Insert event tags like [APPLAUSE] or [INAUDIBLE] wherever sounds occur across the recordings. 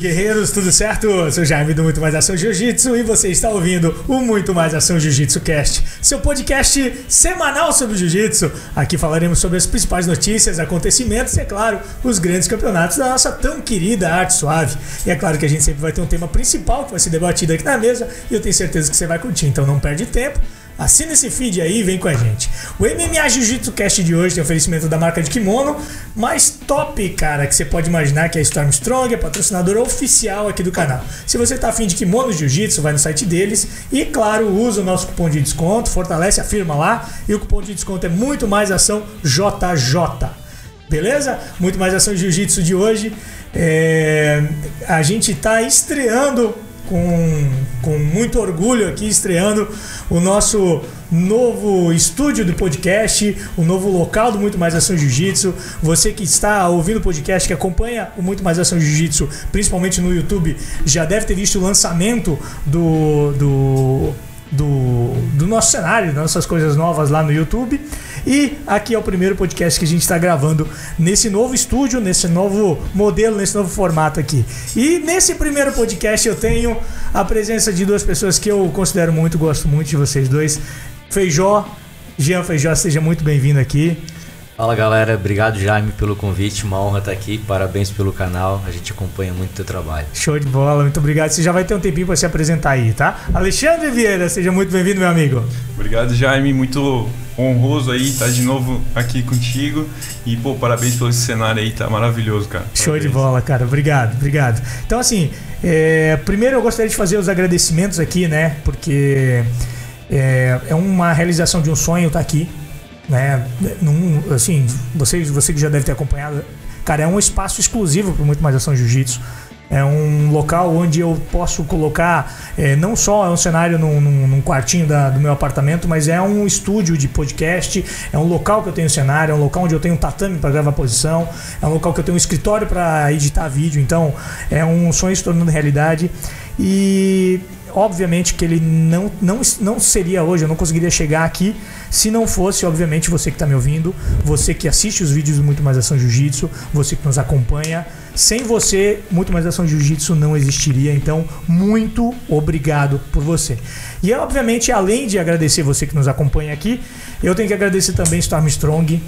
guerreiros, tudo certo? Eu sou Jaime do Muito Mais Ação Jiu-Jitsu e você está ouvindo o Muito Mais Ação Jiu-Jitsu Cast, seu podcast semanal sobre Jiu-Jitsu. Aqui falaremos sobre as principais notícias, acontecimentos e, é claro, os grandes campeonatos da nossa tão querida arte suave. E é claro que a gente sempre vai ter um tema principal que vai ser debatido aqui na mesa e eu tenho certeza que você vai curtir, então não perde tempo. Assina esse feed aí e vem com a gente. O MMA Jiu-Jitsu Cast de hoje tem oferecimento da marca de kimono mais top, cara, que você pode imaginar que é a Storm Strong, é patrocinadora oficial aqui do canal. Se você tá afim de kimono Jiu-Jitsu, vai no site deles e, claro, usa o nosso cupom de desconto, fortalece a firma lá e o cupom de desconto é muito mais ação JJ. Beleza? Muito mais ação Jiu-Jitsu de hoje. É... A gente tá estreando com, com muito orgulho aqui estreando o nosso novo estúdio do podcast, o novo local do Muito Mais Ação Jiu-Jitsu. Você que está ouvindo o podcast, que acompanha o Muito Mais Ação Jiu-Jitsu, principalmente no YouTube, já deve ter visto o lançamento do, do do, do nosso cenário, das nossas coisas novas lá no YouTube. E aqui é o primeiro podcast que a gente está gravando nesse novo estúdio, nesse novo modelo, nesse novo formato aqui. E nesse primeiro podcast eu tenho a presença de duas pessoas que eu considero muito, gosto muito de vocês dois. Feijó, Jean Feijó, seja muito bem-vindo aqui. Fala galera, obrigado Jaime pelo convite, uma honra estar aqui, parabéns pelo canal, a gente acompanha muito o teu trabalho. Show de bola, muito obrigado. Você já vai ter um tempinho para se apresentar aí, tá? Alexandre Vieira, seja muito bem-vindo, meu amigo. Obrigado Jaime, muito honroso aí estar de novo aqui contigo e pô, parabéns pelo esse cenário aí, tá maravilhoso, cara. Parabéns. Show de bola, cara, obrigado, obrigado. Então assim, é, primeiro eu gostaria de fazer os agradecimentos aqui, né? Porque é, é uma realização de um sonho estar aqui né? Num, assim, você, você que já deve ter acompanhado, cara, é um espaço exclusivo para muito mais ação jiu-jitsu. É um local onde eu posso colocar, é, não só é um cenário num, num, num quartinho da, do meu apartamento, mas é um estúdio de podcast, é um local que eu tenho cenário, é um local onde eu tenho um tatame para gravar posição, é um local que eu tenho um escritório para editar vídeo. Então, é um sonho se tornando realidade. E obviamente que ele não, não, não seria hoje, eu não conseguiria chegar aqui se não fosse, obviamente, você que está me ouvindo, você que assiste os vídeos do Muito Mais Ação Jiu-Jitsu, você que nos acompanha. Sem você, Muito Mais Ação Jiu-Jitsu não existiria. Então, muito obrigado por você. E, obviamente, além de agradecer você que nos acompanha aqui, eu tenho que agradecer também Storm Strong.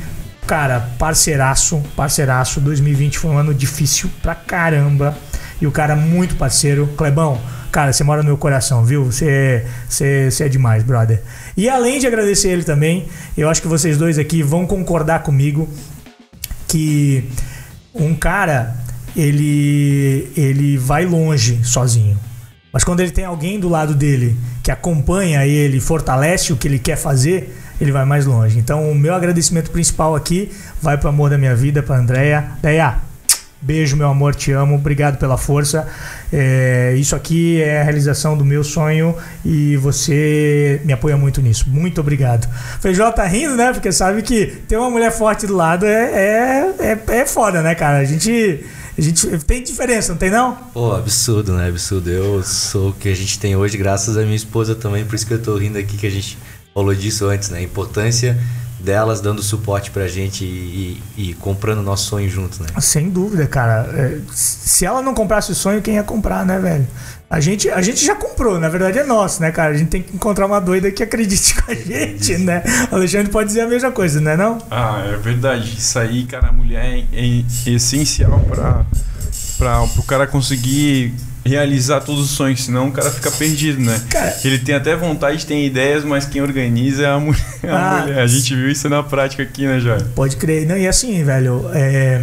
Cara, parceiraço, parceiraço. 2020 foi um ano difícil pra caramba. E o cara muito parceiro. Clebão, Cara, você mora no meu coração, viu? Você, você, você é demais, brother. E além de agradecer ele também, eu acho que vocês dois aqui vão concordar comigo que um cara ele ele vai longe sozinho. Mas quando ele tem alguém do lado dele que acompanha ele, fortalece o que ele quer fazer, ele vai mais longe. Então, o meu agradecimento principal aqui vai para o amor da minha vida, para Andréia. Deia, Beijo, meu amor, te amo, obrigado pela força. É, isso aqui é a realização do meu sonho e você me apoia muito nisso. Muito obrigado. Feijó tá rindo, né? Porque sabe que ter uma mulher forte do lado é, é, é, é foda, né, cara? A gente. A gente tem diferença, não tem não? Pô, absurdo, né? Absurdo. Eu sou o que a gente tem hoje, graças à minha esposa também, por isso que eu tô rindo aqui que a gente falou disso antes, né? A importância delas dando suporte pra gente e, e, e comprando nosso sonho juntos, né? Sem dúvida, cara. É, se ela não comprasse o sonho, quem ia comprar, né, velho? A gente, a gente já comprou, na verdade é nosso, né, cara? A gente tem que encontrar uma doida que acredite [LAUGHS] com a gente, né? O Alexandre pode dizer a mesma coisa, né, não? Ah, é verdade. Isso aí, cara, a mulher é, é essencial para para o cara conseguir realizar todos os sonhos, senão o cara fica perdido, né? Cara, ele tem até vontade, tem ideias, mas quem organiza é a mulher. [LAUGHS] A, ah, mulher. a gente viu isso na prática aqui, né, Jorge? Pode crer. Não, e assim, velho, é,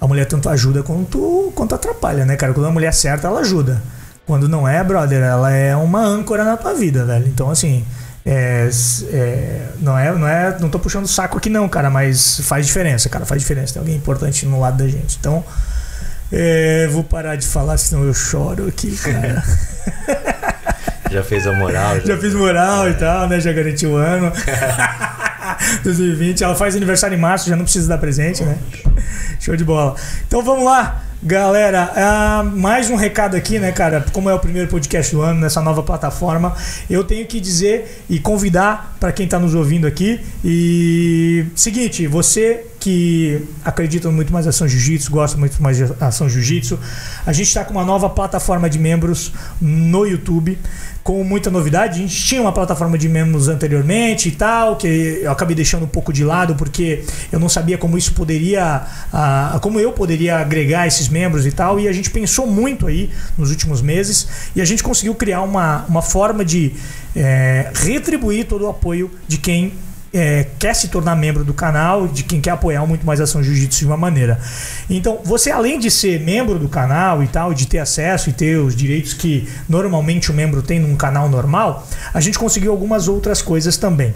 a mulher tanto ajuda quanto, quanto atrapalha, né, cara? Quando a mulher certa, ela ajuda. Quando não é, brother, ela é uma âncora na tua vida, velho. Então, assim, é, é, não é, não é, não tô puxando o saco aqui não, cara, mas faz diferença, cara, faz diferença. Tem alguém importante no lado da gente. Então, é, vou parar de falar, senão eu choro aqui, cara. [LAUGHS] já fez a moral. Já, já fiz moral é. e tal, né? Já garanti o ano. [LAUGHS] 2020. Ela faz aniversário em março, já não precisa dar presente, né? Show de bola. Então vamos lá. Galera, uh, mais um recado aqui, né, cara? Como é o primeiro podcast do ano nessa nova plataforma, eu tenho que dizer e convidar para quem está nos ouvindo aqui. E seguinte, você que acreditam muito mais ação jiu-jitsu, gostam muito mais de ação jiu-jitsu. A gente está com uma nova plataforma de membros no YouTube com muita novidade. A gente tinha uma plataforma de membros anteriormente e tal, que eu acabei deixando um pouco de lado porque eu não sabia como isso poderia, uh, como eu poderia agregar esses membros e tal. E a gente pensou muito aí nos últimos meses e a gente conseguiu criar uma, uma forma de é, retribuir todo o apoio de quem é, quer se tornar membro do canal, de quem quer apoiar muito mais ação jiu-jitsu de uma maneira. Então, você além de ser membro do canal e tal, de ter acesso e ter os direitos que normalmente o membro tem num canal normal, a gente conseguiu algumas outras coisas também.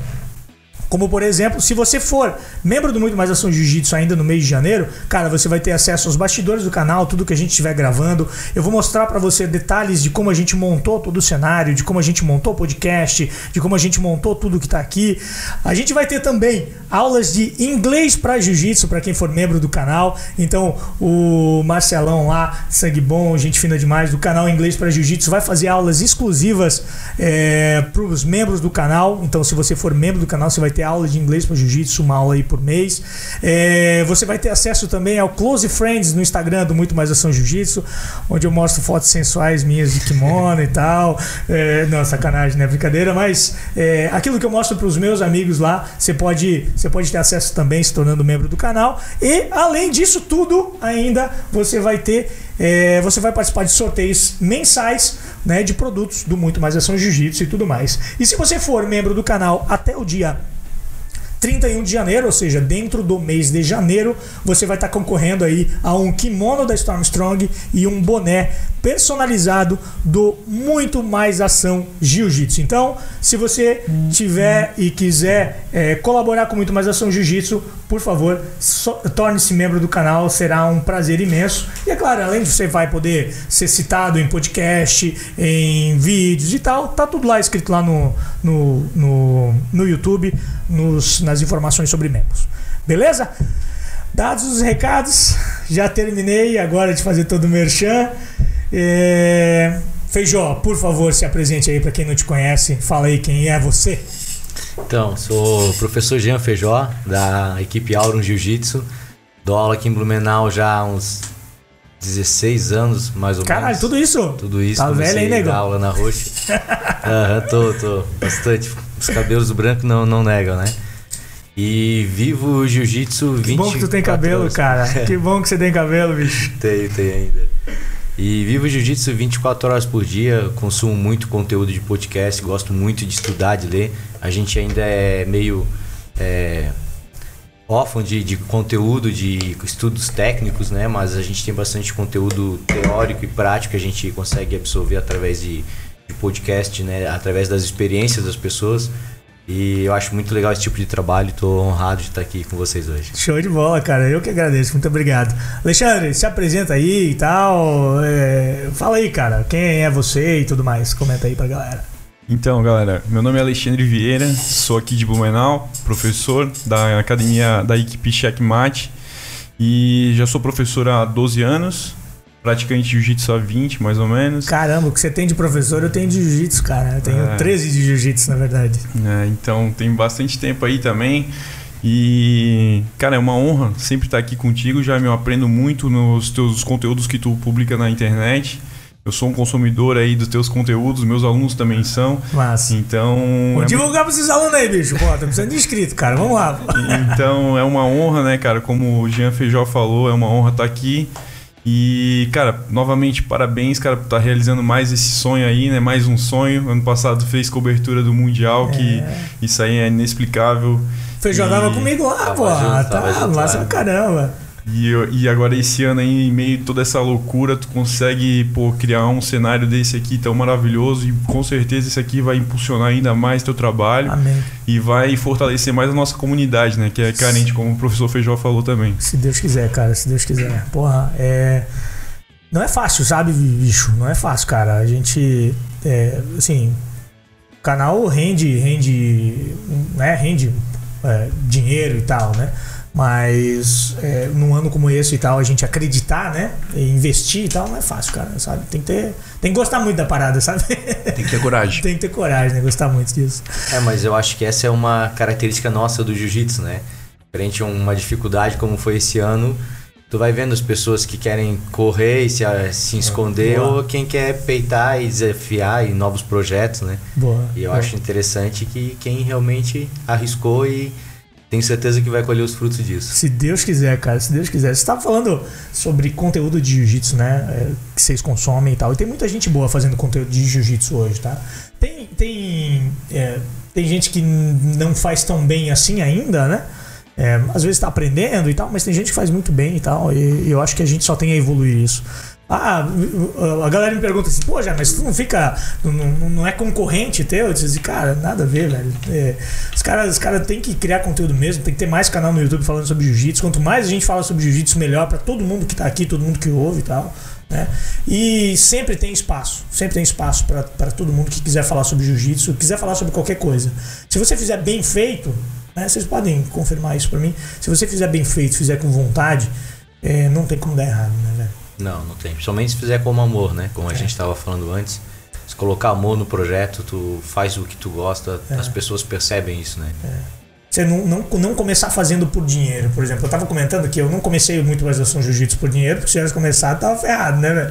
Como por exemplo, se você for membro do Muito Mais Ação Jiu-Jitsu ainda no mês de janeiro, cara, você vai ter acesso aos bastidores do canal, tudo que a gente estiver gravando. Eu vou mostrar para você detalhes de como a gente montou todo o cenário, de como a gente montou o podcast, de como a gente montou tudo que tá aqui. A gente vai ter também aulas de inglês para jiu-jitsu para quem for membro do canal. Então, o Marcelão lá, sangue bom, gente fina demais do canal Inglês para Jiu-Jitsu vai fazer aulas exclusivas é, para os membros do canal. Então, se você for membro do canal, você vai ter aula de inglês para jiu-jitsu, uma aula aí por mês. É, você vai ter acesso também ao Close Friends no Instagram do Muito Mais Ação Jiu-Jitsu, onde eu mostro fotos sensuais minhas de kimono e tal. É, não, sacanagem, né? Brincadeira, mas é, aquilo que eu mostro para os meus amigos lá, você pode, você pode ter acesso também se tornando membro do canal. E além disso tudo, ainda você vai ter é, você vai participar de sorteios mensais né, de produtos do Muito Mais Ação Jiu-Jitsu e tudo mais. E se você for membro do canal até o dia 31 de janeiro, ou seja, dentro do mês de janeiro, você vai estar concorrendo aí a um kimono da Stormstrong e um boné personalizado do Muito Mais Ação Jiu-Jitsu. Então, se você tiver e quiser é, colaborar com Muito Mais Ação Jiu-Jitsu, por favor, so, torne-se membro do canal, será um prazer imenso. E é claro, além de você vai poder ser citado em podcast, em vídeos e tal, tá tudo lá escrito lá no, no, no, no YouTube, nos, nas informações sobre membros. Beleza? Dados os recados, já terminei agora de fazer todo o merchan. É... Feijó, por favor, se apresente aí para quem não te conhece. Fala aí quem é você. Então, sou o professor Jean Feijó, da equipe Aurum Jiu-Jitsu. Dou aula aqui em Blumenau já há uns 16 anos, mais ou Caralho, menos. tudo isso? Tudo isso. Tá velho, hein, nego? aula na roxa. [LAUGHS] Aham, tô, tô. Bastante. Os cabelos brancos não, não negam, né? E vivo jiu-jitsu 20 Que bom que tu tem cabelo, cara. [LAUGHS] Que bom que você tem cabelo, bicho. Tenho, tenho ainda. E vivo jiu-jitsu 24 horas por dia, consumo muito conteúdo de podcast, gosto muito de estudar, de ler. A gente ainda é meio é, órfão de, de conteúdo, de estudos técnicos, né? Mas a gente tem bastante conteúdo teórico e prático que a gente consegue absorver através de, de podcast, né? Através das experiências das pessoas. E eu acho muito legal esse tipo de trabalho. Estou honrado de estar aqui com vocês hoje. Show de bola, cara. Eu que agradeço. Muito obrigado. Alexandre, se apresenta aí e tal. É, fala aí, cara. Quem é você e tudo mais. Comenta aí pra galera. Então, galera, meu nome é Alexandre Vieira, sou aqui de Blumenau, professor da academia da equipe Checkmate e já sou professor há 12 anos, praticante de jiu-jitsu há 20, mais ou menos. Caramba, o que você tem de professor, eu tenho de jiu-jitsu, cara. Eu tenho É. 13 de jiu-jitsu, na verdade. É, então, tem bastante tempo aí também. E, cara, é uma honra sempre estar aqui contigo. Já me aprendo muito nos teus conteúdos que tu publica na internet. Eu sou um consumidor aí dos teus conteúdos, meus alunos também são. Massa. Então, Vou é divulgar pra esses alunos aí, bicho. Pô, tá precisando de inscrito, cara. Vamos lá. Então é uma honra, né, cara? Como o Jean Feijó falou, é uma honra estar aqui. E, cara, novamente, parabéns, cara, por estar realizando mais esse sonho aí, né? Mais um sonho. Ano passado fez cobertura do Mundial, que isso aí é inexplicável. Feijão E- tava comigo lá, Tava pô. junto, tá tava junto massa pra caramba. E, e agora esse ano aí, em meio a toda essa loucura, tu consegue, pô, criar um cenário desse aqui tão maravilhoso. E com certeza esse aqui vai impulsionar ainda mais teu trabalho. Amém. E vai fortalecer mais a nossa comunidade, né? Que é carente, como o professor Feijó falou também. Se Deus quiser, cara, se Deus quiser. Porra, é. Não é fácil, sabe, bicho? Não é fácil, cara. A gente. É, assim. O canal rende. Rende. Né? Rende é, dinheiro e tal, né? Mas é, num ano como esse e tal, a gente acreditar, né? E investir e tal, não é fácil, cara, sabe? Tem que ter. Tem que gostar muito da parada, sabe? Tem que ter coragem. [LAUGHS] tem que ter coragem, né? Gostar muito disso. É, mas eu acho que essa é uma característica nossa do jiu-jitsu, né? frente a uma dificuldade como foi esse ano, tu vai vendo as pessoas que querem correr e se, se esconder Boa. ou quem quer peitar e desafiar em novos projetos, né? Boa. E eu Boa. acho interessante que quem realmente arriscou e tenho certeza que vai colher os frutos disso. Se Deus quiser, cara, se Deus quiser. Você estava falando sobre conteúdo de jiu-jitsu, né? É, que vocês consomem e tal. E tem muita gente boa fazendo conteúdo de jiu-jitsu hoje, tá? Tem, tem, é, tem gente que não faz tão bem assim ainda, né? É, às vezes está aprendendo e tal, mas tem gente que faz muito bem e tal. E eu acho que a gente só tem a evoluir isso. Ah, a galera me pergunta assim, pô, já, mas tu não fica. Não, não é concorrente teu? Eu disse, cara, nada a ver, velho. É, os caras os cara têm que criar conteúdo mesmo, tem que ter mais canal no YouTube falando sobre jiu-jitsu. Quanto mais a gente fala sobre jiu-jitsu, melhor para todo mundo que tá aqui, todo mundo que ouve e tal. Né? E sempre tem espaço, sempre tem espaço para todo mundo que quiser falar sobre jiu-jitsu, quiser falar sobre qualquer coisa. Se você fizer bem feito, né, vocês podem confirmar isso para mim. Se você fizer bem feito, fizer com vontade, é, não tem como dar errado, né, velho? Não, não tem. Principalmente se fizer como amor, né? Como a é. gente estava falando antes. Se colocar amor no projeto, tu faz o que tu gosta, é. as pessoas percebem isso, né? É. Você não, não, não começar fazendo por dinheiro, por exemplo. Eu estava comentando que eu não comecei muito mais ação jiu-jitsu por dinheiro, porque se tivesse começado, tava ferrado, né, velho?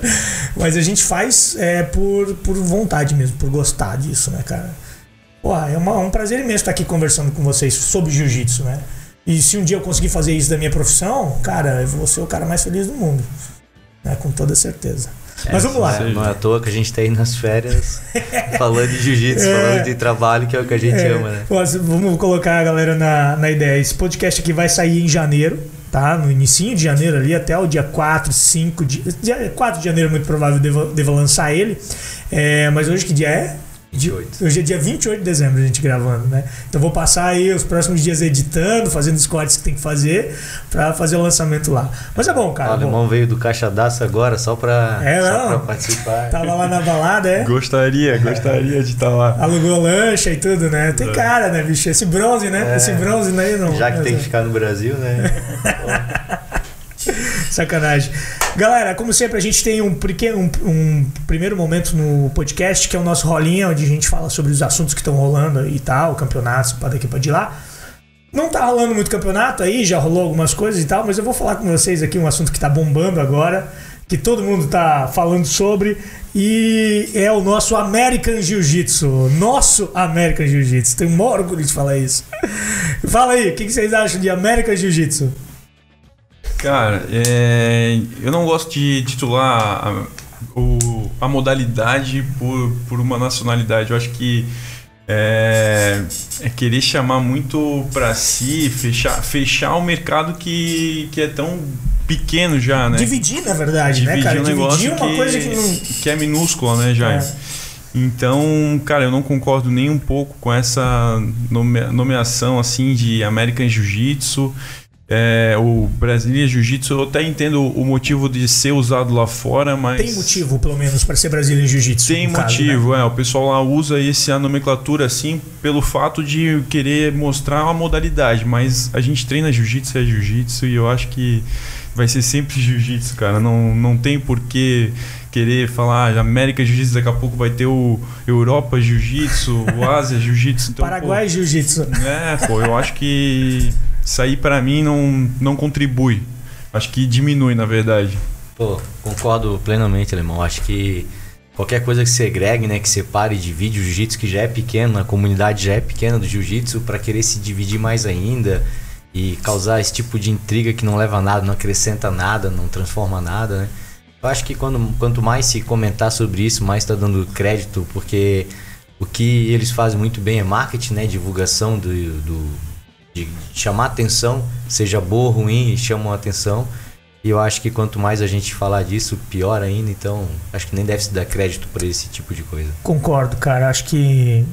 Mas a gente faz é, por, por vontade mesmo, por gostar disso, né, cara? Pô, é uma, um prazer imenso estar aqui conversando com vocês sobre jiu-jitsu, né? E se um dia eu conseguir fazer isso da minha profissão, cara, eu vou ser o cara mais feliz do mundo né? com toda certeza. É, Mas vamos lá. Não é à toa que a gente está aí nas férias [LAUGHS] falando de jiu-jitsu, é, falando de trabalho, que é o que a gente é, ama, né? Vamos colocar a galera na, na ideia. Esse podcast aqui vai sair em janeiro, tá? No início de janeiro ali, até o dia 4, 5, dia, 4 de janeiro muito provável deva, deva lançar ele. É, mas hoje que dia é? 28. Hoje é dia 28 de dezembro a gente gravando, né? Então vou passar aí os próximos dias editando, fazendo os cortes que tem que fazer para fazer o lançamento lá. Mas é bom, cara. O alemão bom. veio do Caixa d'Aço agora só para é, só participar. Tava lá na balada, é? Gostaria, gostaria de estar tá lá. Alugou lancha e tudo, né? Tem é. cara, né, bicho? Esse bronze, né? É. Esse bronze aí não. Já que tem que ficar no Brasil, né? [LAUGHS] Sacanagem. Galera, como sempre, a gente tem um, pequeno, um, um, primeiro momento no podcast, que é o nosso rolinho, onde a gente fala sobre os assuntos que estão rolando e tal, campeonatos, para daqui para de lá. Não tá rolando muito campeonato aí, já rolou algumas coisas e tal, mas eu vou falar com vocês aqui um assunto que tá bombando agora, que todo mundo tá falando sobre, e é o nosso American Jiu-Jitsu. Nosso American Jiu-Jitsu. Tenho um orgulho de falar isso. Fala aí, o que, que vocês acham de American Jiu-Jitsu? Cara, é, eu não gosto de titular a, o, a modalidade por, por uma nacionalidade. Eu acho que é, é querer chamar muito para si, fechar, fechar o mercado que, que é tão pequeno já, né? Dividir, na verdade, né, Dividir né, cara? Um Dividir uma que, coisa que não... Que é minúscula, né, já. É. Então, cara, eu não concordo nem um pouco com essa nomeação assim de American Jiu-Jitsu é, o Brasília Jiu-Jitsu, eu até entendo o motivo de ser usado lá fora, mas. Tem motivo, pelo menos, para ser Brasília Jiu-Jitsu. Tem motivo, caso, né? é. O pessoal lá usa essa nomenclatura assim pelo fato de querer mostrar uma modalidade, mas a gente treina Jiu-Jitsu é Jiu-Jitsu e eu acho que vai ser sempre [LAUGHS] Jiu-Jitsu, cara. Não, não tem porquê querer falar ah, América Jiu-Jitsu, daqui a pouco vai ter o Europa Jiu-Jitsu, o Ásia Jiu-Jitsu. Então, [LAUGHS] Paraguai Jiu-Jitsu. É, pô, eu acho que isso aí para mim não, não contribui. Acho que diminui, na verdade. Pô, concordo plenamente, Alemão. Acho que qualquer coisa que segregue, né, que separe de vídeo jiu-jitsu que já é pequeno, a comunidade já é pequena do jiu-jitsu, para querer se dividir mais ainda e causar esse tipo de intriga que não leva a nada, não acrescenta nada, não transforma nada, né? Eu acho que quando, quanto mais se comentar sobre isso, mais está dando crédito, porque o que eles fazem muito bem é marketing, né, divulgação do, do de chamar atenção, seja boa ou ruim, chamam atenção. E eu acho que quanto mais a gente falar disso, pior ainda. Então, acho que nem deve se dar crédito por esse tipo de coisa. Concordo, cara. Acho que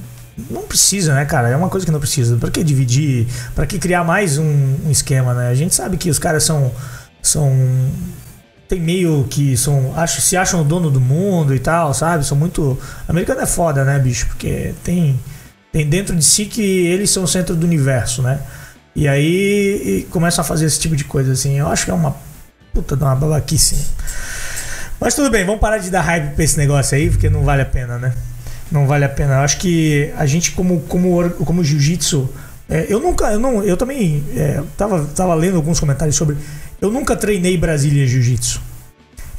não precisa, né, cara? É uma coisa que não precisa. Para que dividir? Para que criar mais um, um, esquema, né? A gente sabe que os caras são são tem meio que são acho se acham o dono do mundo e tal, sabe? São muito americano é foda, né, bicho? Porque tem tem dentro de si que eles são o centro do universo, né? E aí e começam a fazer esse tipo de coisa assim. Eu acho que é uma puta de uma babaquice. Mas tudo bem, vamos parar de dar hype pra esse negócio aí, porque não vale a pena, né? Não vale a pena. Eu acho que a gente, como, como, como jiu-jitsu, É, eu nunca, eu não, eu também é, tava, tava lendo alguns comentários sobre. Eu nunca treinei Brasília Jiu-Jitsu.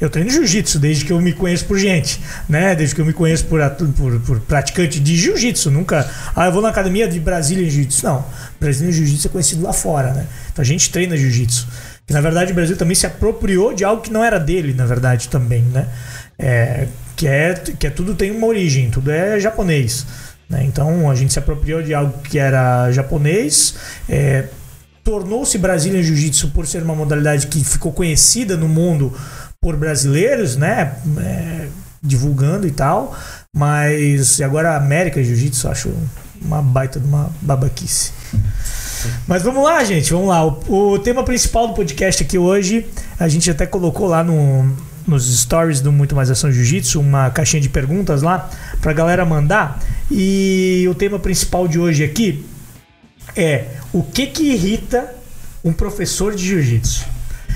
Eu treino jiu-jitsu desde que eu me conheço por gente, né? Desde que eu me conheço por, por, por praticante de jiu-jitsu. Nunca. Ah, eu vou na academia de Brasília Jiu-Jitsu. Não. Brasília Jiu-Jitsu é conhecido lá fora, né? Então a gente treina jiu-jitsu. Que na verdade o Brasil também se apropriou de algo que não era dele, na verdade, também, né? É, que, é, que é tudo tem uma origem, tudo é japonês. Né? Então a gente se apropriou de algo que era japonês. É, Tornou-se Brasília Jiu-Jitsu por ser uma modalidade que ficou conhecida no mundo por brasileiros, né? É, divulgando e tal. Mas agora a América Jiu-Jitsu acho uma baita de uma babaquice. Mas vamos lá, gente, vamos lá. O, o, tema principal do podcast aqui hoje, a gente até colocou lá no, nos stories do Muito Mais Ação Jiu-Jitsu uma caixinha de perguntas lá pra galera mandar. E o tema principal de hoje aqui é o que que irrita um professor de jiu-jitsu?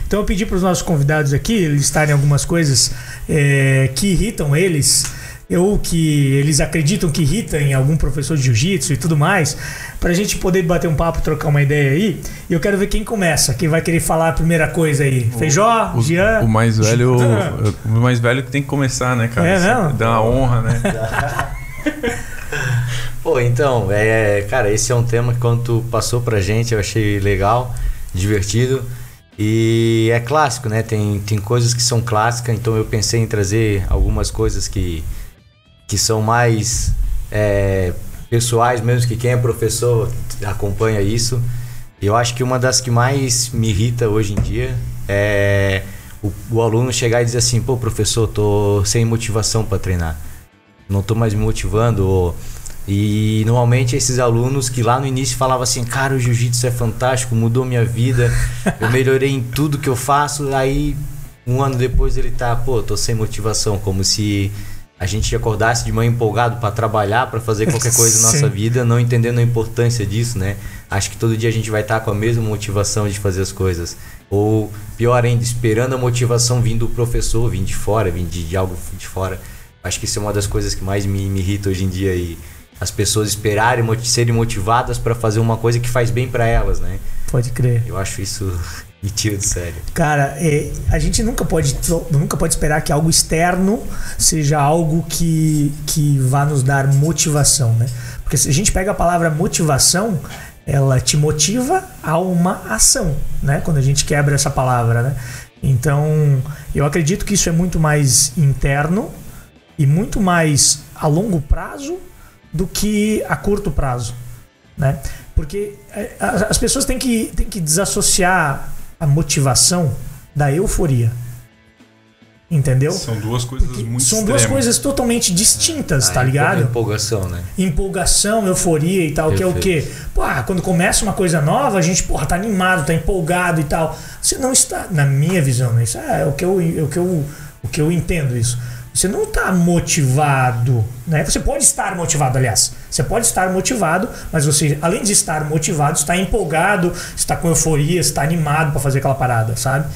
Então eu pedi para os nossos convidados aqui listarem algumas coisas é, que irritam eles, ou que eles acreditam que irritam em algum professor de jiu-jitsu e tudo mais, para a gente poder bater um papo, trocar uma ideia aí. E eu quero ver quem começa, quem vai querer falar a primeira coisa aí. O, Feijó, o, Jean. O mais velho, o, [LAUGHS] o mais velho que tem que começar, né, cara? É, não? Dá uma honra, né? [LAUGHS] Pô, então, é, cara, esse é um tema que quando tu passou pra gente eu achei legal, divertido. E é clássico, né? Tem, tem coisas que são clássicas, então eu pensei em trazer algumas coisas que, que são mais é, pessoais mesmo, que quem é professor acompanha isso. Eu acho que uma das que mais me irrita hoje em dia é o, o aluno chegar e dizer assim, pô, professor, tô sem motivação para treinar. Não tô mais me motivando, ou e normalmente esses alunos que lá no início falavam assim, cara, o jiu-jitsu é fantástico, mudou minha vida, eu melhorei em tudo que eu faço, aí um ano depois ele tá, pô, tô sem motivação, como se a gente acordasse de manhã empolgado para trabalhar, para fazer qualquer [LAUGHS] coisa na nossa vida, não entendendo a importância disso, né? Acho que todo dia a gente vai estar tá com a mesma motivação de fazer as coisas. Ou pior ainda, esperando a motivação vindo do professor, vindo de fora, vindo de, de algo de fora. Acho que isso é uma das coisas que mais me, me irrita hoje em dia e as pessoas esperarem, serem motivadas para fazer uma coisa que faz bem para elas, né? Pode crer. Eu acho isso [LAUGHS] me tira de sério. Cara, é, a gente nunca pode, nunca pode esperar que algo externo seja algo que, que vá nos dar motivação, né? Porque se a gente pega a palavra motivação, ela te motiva a uma ação, né? Quando a gente quebra essa palavra, né? Então, eu acredito que isso é muito mais interno e muito mais a longo prazo do que a curto prazo, né? Porque é, as pessoas têm que, têm que desassociar a motivação da euforia. Entendeu? São duas coisas Porque muito São extremas. duas coisas totalmente distintas, é, tá ligado? Empolgação, né? Empolgação, euforia e tal, Perfeito. que é o quê? Pô, ah, quando começa uma coisa nova, a gente, porra, tá animado, tá empolgado e tal. Você não está, na minha visão, né? Isso é o que eu, é o que eu, o que eu entendo isso você não está motivado, né? Você pode estar motivado, aliás. Você pode estar motivado, mas você, além de estar motivado, está empolgado, está com euforia, está animado para fazer aquela parada, sabe?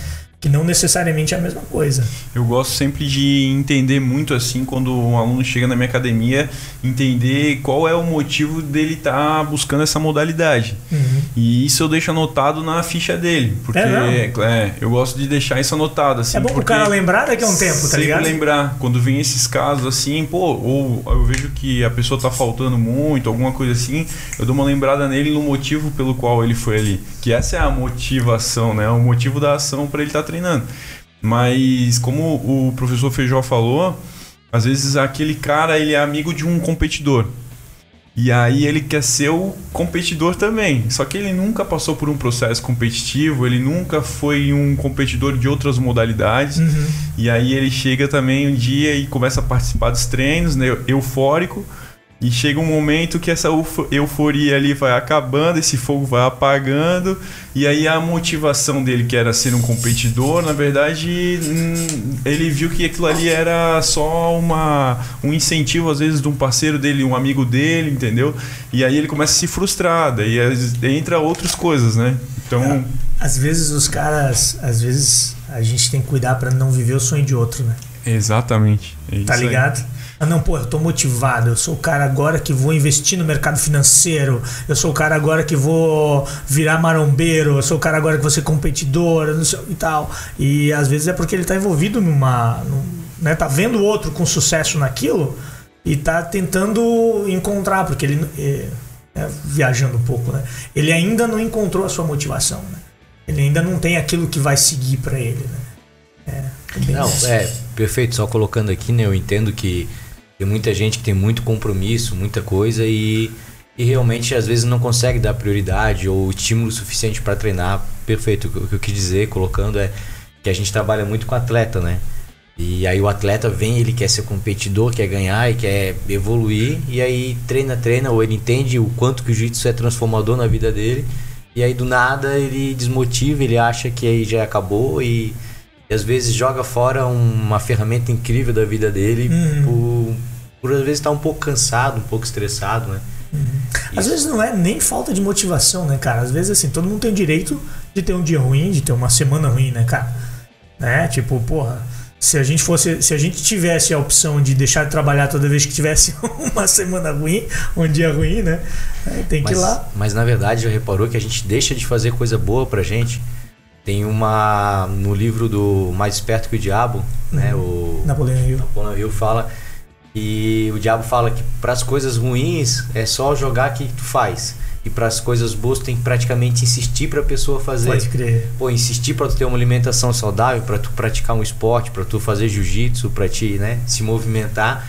Que não necessariamente é a mesma coisa. Eu gosto sempre de entender muito assim quando um aluno chega na minha academia, entender qual é o motivo dele estar tá buscando essa modalidade. Uhum. E isso eu deixo anotado na ficha dele, porque é, é, eu gosto de deixar isso anotado assim. É bom o cara lembrar daqui a um tempo, tá ligado? Sempre lembrar quando vem esses casos assim, pô, ou eu vejo que a pessoa tá faltando muito, alguma coisa assim, eu dou uma lembrada nele no motivo pelo qual ele foi ali, que essa é a motivação, né? O motivo da ação para ele estar tá treinando. Mas como o professor Feijó falou, às vezes aquele cara ele é amigo de um competidor. E aí ele quer ser o competidor também. Só que ele nunca passou por um processo competitivo, ele nunca foi um competidor de outras modalidades. Uhum. E aí ele chega também um dia e começa a participar dos treinos, né, eufórico. E chega um momento que essa euforia ali vai acabando, esse fogo vai apagando, e aí a motivação dele, que era ser um competidor, na verdade, hum, ele viu que aquilo ali era só uma, um incentivo, às vezes, de um parceiro dele, um amigo dele, entendeu? E aí ele começa a se frustrar, daí entra outras coisas, né? Então. É, às vezes os caras, às vezes a gente tem que cuidar para não viver o sonho de outro, né? Exatamente. É tá ligado? Aí. Ah, não, pô, eu tô motivado. Eu sou o cara agora que vou investir no mercado financeiro. Eu sou o cara agora que vou virar marombeiro. Eu sou o cara agora que vou ser competidor não sei, e tal. E às vezes é porque ele tá envolvido numa. Num, né, tá vendo o outro com sucesso naquilo e tá tentando encontrar, porque ele. É, é, viajando um pouco, né? Ele ainda não encontrou a sua motivação, né? Ele ainda não tem aquilo que vai seguir para ele, né? É, não, é, perfeito. Só colocando aqui, né? Eu entendo que tem muita gente que tem muito compromisso, muita coisa e, e realmente às vezes não consegue dar prioridade ou estímulo suficiente para treinar. Perfeito. O que eu quis dizer, colocando, é que a gente trabalha muito com atleta, né? E aí o atleta vem, ele quer ser competidor, quer ganhar e quer evoluir, e aí treina, treina, ou ele entende o quanto que o jiu-jitsu é transformador na vida dele, e aí do nada ele desmotiva, ele acha que aí já acabou e, e às vezes joga fora uma ferramenta incrível da vida dele uhum. por por às vezes estar tá um pouco cansado, um pouco estressado, né? Uhum. Às vezes não é nem falta de motivação, né, cara? Às vezes assim, todo mundo tem direito de ter um dia ruim, de ter uma semana ruim, né, cara? Né? Tipo, porra, se a gente fosse, se a gente tivesse a opção de deixar de trabalhar toda vez que tivesse [LAUGHS] uma semana ruim, um dia ruim, né? Tem que mas, ir lá. Mas na verdade já reparou que a gente deixa de fazer coisa boa pra gente. Tem uma no livro do Mais Esperto que o Diabo, né? O Napoleão Hill. Napoleão Hill fala e o diabo fala que para as coisas ruins é só jogar que tu faz. E para as coisas boas tu tem que praticamente insistir para a pessoa fazer. Pode crer. Pô, insistir para tu ter uma alimentação saudável, para tu praticar um esporte, para tu fazer jiu-jitsu, para ti, né, se movimentar.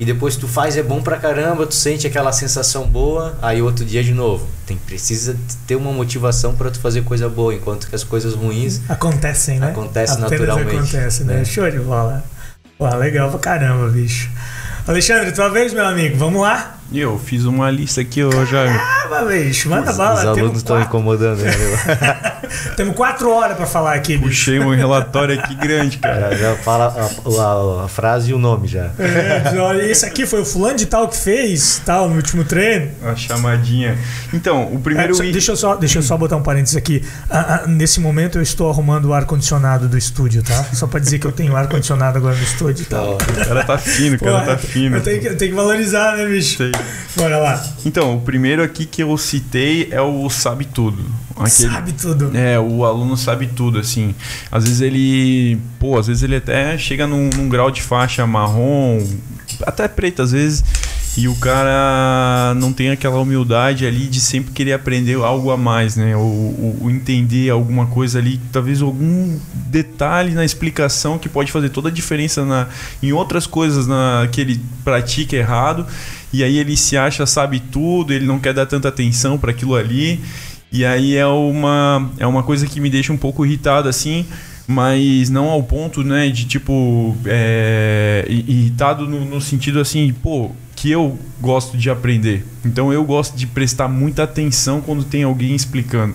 E depois tu faz é bom pra caramba, tu sente aquela sensação boa, aí outro dia de novo. Tem precisa ter uma motivação para tu fazer coisa boa, enquanto que as coisas ruins acontecem, né? Acontecem naturalmente. Acontece, né? né? Show de bola. Pô, legal pra caramba, bicho. Alexandre, tua vez, meu amigo. Vamos lá? Eu fiz uma lista aqui, eu já. Caramba, bicho, manda bala. Os alunos estão incomodando, né? [LAUGHS] Temos quatro horas pra falar aqui, bicho. Puxei um relatório aqui grande, cara. Já, já fala a, a, a, frase e o nome já. É, esse aqui foi o fulano de tal que fez, tal, no último treino. A chamadinha. Então, o primeiro. É, só, deixa, eu só, deixa eu só botar um parênteses aqui. Ah, ah, nesse momento eu estou arrumando o ar-condicionado do estúdio, tá? Só pra dizer que eu tenho ar-condicionado agora no estúdio e tal. O cara tá fino, o cara Pô, tá fino. Eu tenho que, eu tenho que valorizar, né, bicho? Sei. [LAUGHS] Bora lá. Então, o primeiro aqui que eu citei é o Sabe Tudo. Aquele, sabe tudo. É, o aluno sabe tudo, assim. Às vezes ele. Pô, às vezes ele até chega num, num grau de faixa marrom, até preta, às vezes e o cara não tem aquela humildade ali de sempre querer aprender algo a mais, né? Ou, ou, entender alguma coisa ali, talvez algum detalhe na explicação que pode fazer toda a diferença na, em outras coisas na, que ele pratica errado. E aí ele se acha sabe tudo, ele não quer dar tanta atenção para aquilo ali. E aí é uma, é uma coisa que me deixa um pouco irritado assim mas não ao ponto, né, de tipo é, irritado no, no, sentido assim, pô, que eu gosto de aprender. Então eu gosto de prestar muita atenção quando tem alguém explicando.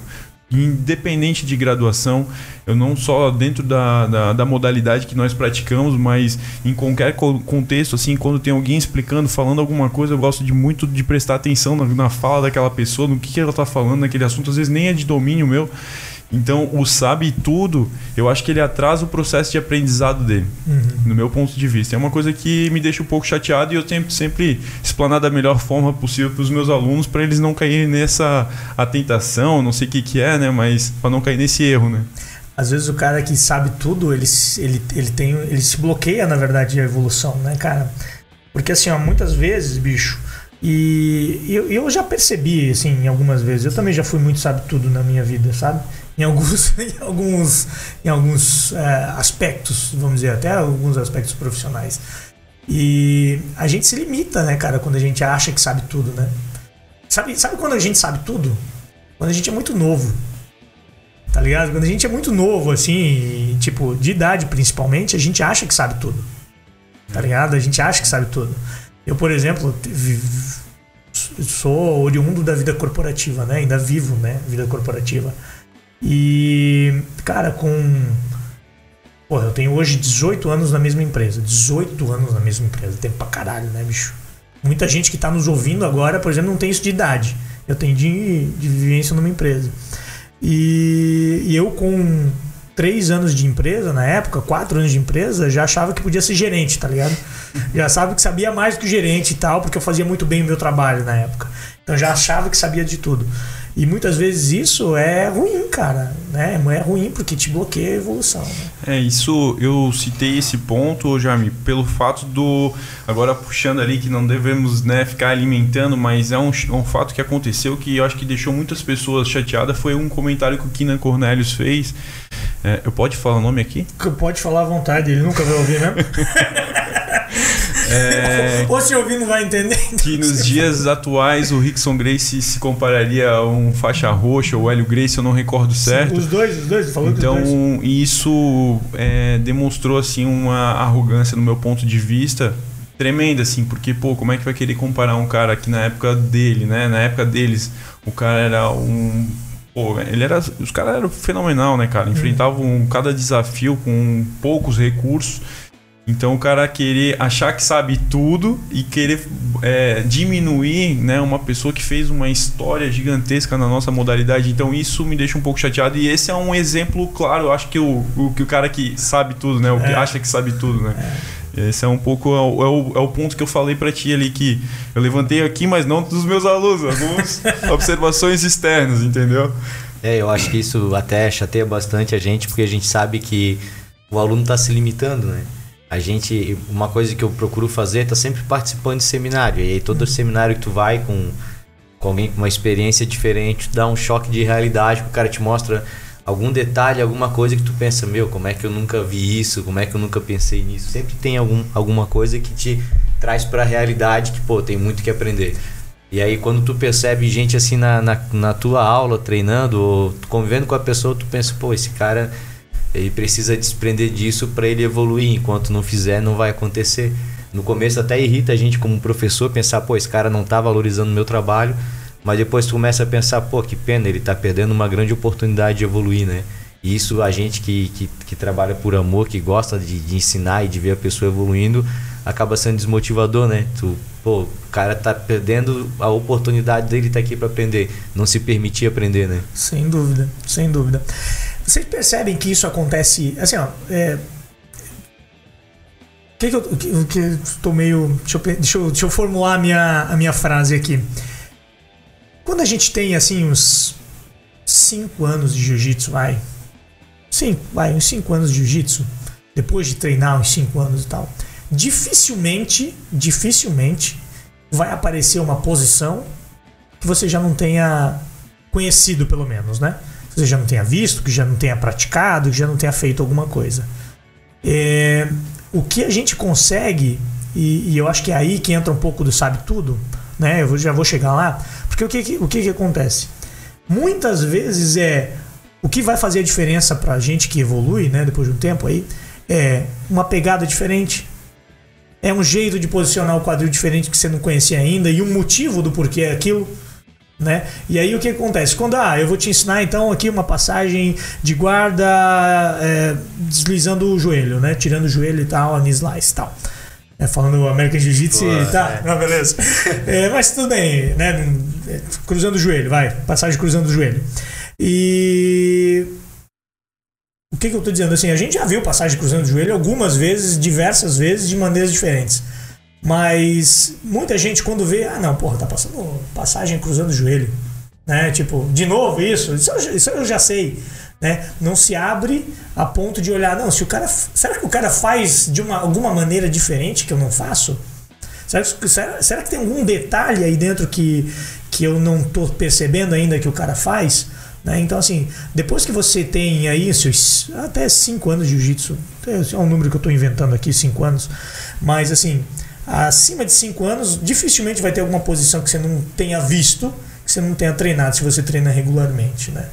Independente de graduação, eu não só dentro da, da, da modalidade que nós praticamos, mas em qualquer contexto, assim, quando tem alguém explicando, falando alguma coisa, eu gosto de muito de prestar atenção na, na fala daquela pessoa, no que, que ela está falando naquele assunto. Às vezes nem é de domínio meu. Então, o sabe tudo, eu acho que ele atrasa o processo de aprendizado dele, uhum. no meu ponto de vista. É uma coisa que me deixa um pouco chateado e eu tento sempre explanar da melhor forma possível para os meus alunos, para eles não caírem nessa tentação, não sei o que, que é, né? Mas para não cair nesse erro, né? Às vezes o cara que sabe tudo, ele, ele, ele, tem, ele se bloqueia, na verdade, a evolução, né, cara? Porque assim, ó, muitas vezes, bicho, e eu, eu já percebi, assim, algumas vezes, eu também já fui muito sabe tudo na minha vida, sabe? [LAUGHS] em alguns, em alguns, em alguns é, aspectos, vamos dizer, até alguns aspectos profissionais. E a gente se limita, né, cara, quando a gente acha que sabe tudo, né? Sabe, sabe quando a gente sabe tudo? Quando a gente é muito novo. Tá ligado? Quando a gente é muito novo, assim, tipo, de idade principalmente, a gente acha que sabe tudo. Tá ligado? A gente acha que sabe tudo. Eu, por exemplo, sou oriundo da vida corporativa, né? Ainda vivo, né? Vida corporativa. E, cara, com. Porra, eu tenho hoje 18 anos na mesma empresa. 18 anos na mesma empresa. Tempo pra caralho, né, bicho? Muita gente que tá nos ouvindo agora, por exemplo, não tem isso de idade. Eu tenho de, de vivência numa empresa. E, e eu com três anos de empresa na época, quatro anos de empresa, já achava que podia ser gerente, tá ligado? Já sabia que sabia mais do que gerente e tal, porque eu fazia muito bem o meu trabalho na época. Então já achava que sabia de tudo. E muitas vezes isso é ruim, cara. Né? É ruim porque te bloqueia a evolução. Né? É, isso eu citei esse ponto, Jaime, pelo fato do. Agora puxando ali que não devemos né, ficar alimentando, mas é um, um fato que aconteceu que eu acho que deixou muitas pessoas chateadas. Foi um comentário que o Kina Cornelius fez. É, eu pode falar o nome aqui? Pode falar à vontade, ele nunca vai ouvir mesmo. [LAUGHS] É, Ou se ouvir não vai entender. Que nos dias atuais o Rickson Grace se compararia a um faixa roxa ou Hélio Grace, eu não recordo certo. Os dois, os dois, falou Então dos dois. isso é, demonstrou assim uma arrogância no meu ponto de vista tremenda assim, porque pô, como é que vai querer comparar um cara que na época dele, né, na época deles, o cara era um Pô, ele era, os caras eram fenomenal, né, cara? Enfrentavam cada desafio com poucos recursos então o cara querer achar que sabe tudo e querer é, diminuir né, uma pessoa que fez uma história gigantesca na nossa modalidade. Então isso me deixa um pouco chateado. E esse é um exemplo claro, eu acho que o, o, que o cara que sabe tudo, né? O que é. acha que sabe tudo, né? É. Esse é um pouco é o, é o, é o ponto que eu falei para ti ali que eu levantei aqui, mas não dos meus alunos, algumas [LAUGHS] observações externas, entendeu? É, eu acho que isso até chateia bastante a gente, porque a gente sabe que o aluno está se limitando, né? A gente uma coisa que eu procuro fazer é tá sempre participando de seminário. E aí todo seminário que tu vai com, com alguém com uma experiência diferente tu dá um choque de realidade o cara te mostra algum detalhe alguma coisa que tu pensa meu como é que eu nunca vi isso? Como é que eu nunca pensei nisso? Sempre tem algum, alguma coisa que te traz para a realidade que pô tem muito que aprender. E aí quando tu percebe gente assim na, na, na tua aula treinando ou convivendo com a pessoa tu pensa pô esse cara ele precisa desprender disso para ele evoluir. Enquanto não fizer, não vai acontecer. No começo até irrita a gente como professor pensar, pô, esse cara não está valorizando o meu trabalho, mas depois tu começa a pensar, pô, que pena, ele está perdendo uma grande oportunidade de evoluir, né? E isso a gente que, que, que trabalha por amor, que gosta de, de, ensinar e de ver a pessoa evoluindo, acaba sendo desmotivador, né? Tu, pô, o cara tá perdendo a oportunidade dele estar tá aqui para aprender, não se permitir aprender, né? Sem dúvida, sem dúvida. Vocês percebem que isso acontece. Assim, ó. É, que que eu, que, que estou meio. Deixa eu, deixa eu, deixa eu formular a minha, a minha frase aqui. Quando a gente tem, assim, uns 5 anos de jiu-jitsu, vai. Sim, vai, uns 5 anos de jiu-jitsu. Depois de treinar uns 5 anos e tal. Dificilmente, dificilmente vai aparecer uma posição que você já não tenha conhecido, pelo menos, né? Você já não tenha visto, que já não tenha praticado, que já não tenha feito alguma coisa. É, o que a gente consegue, e, e, eu acho que é aí que entra um pouco do sabe tudo, né? Eu já vou chegar lá, porque o que, o que, que acontece? Muitas vezes é o que vai fazer a diferença para a gente que evolui, né? Depois de um tempo aí, é uma pegada diferente, é um jeito de posicionar o quadril diferente que você não conhecia ainda e um motivo do porquê é aquilo. Né? E aí o que acontece? Quando ah, eu vou te ensinar então aqui uma passagem de guarda é, deslizando o joelho, né? Tirando o joelho e tal, a knee slice e tal. É, falando American Jiu-Jitsu e tá, é. não, beleza. É, mas tudo bem, né? Cruzando o joelho, vai. Passagem cruzando o joelho. E o que, que eu tô dizendo? Assim, a gente já viu passagem cruzando o joelho algumas vezes, diversas vezes, de maneiras diferentes. Mas muita gente quando vê, ah não, porra, tá passando passagem cruzando o joelho. Né? Tipo, de novo isso? Isso eu, isso eu já sei. Né? Não se abre a ponto de olhar, não, se o cara. Será que o cara faz de uma, alguma maneira diferente que eu não faço? Será que, será, será que tem algum detalhe aí dentro que, que eu não tô percebendo ainda que o cara faz? Né? Então, assim, depois que você tem aí seus até 5 anos de jiu-jitsu, é um número que eu estou inventando aqui, 5 anos, mas assim, acima de 5 anos, dificilmente vai ter alguma posição que você não tenha visto, que você não tenha treinado, se você treina regularmente, né?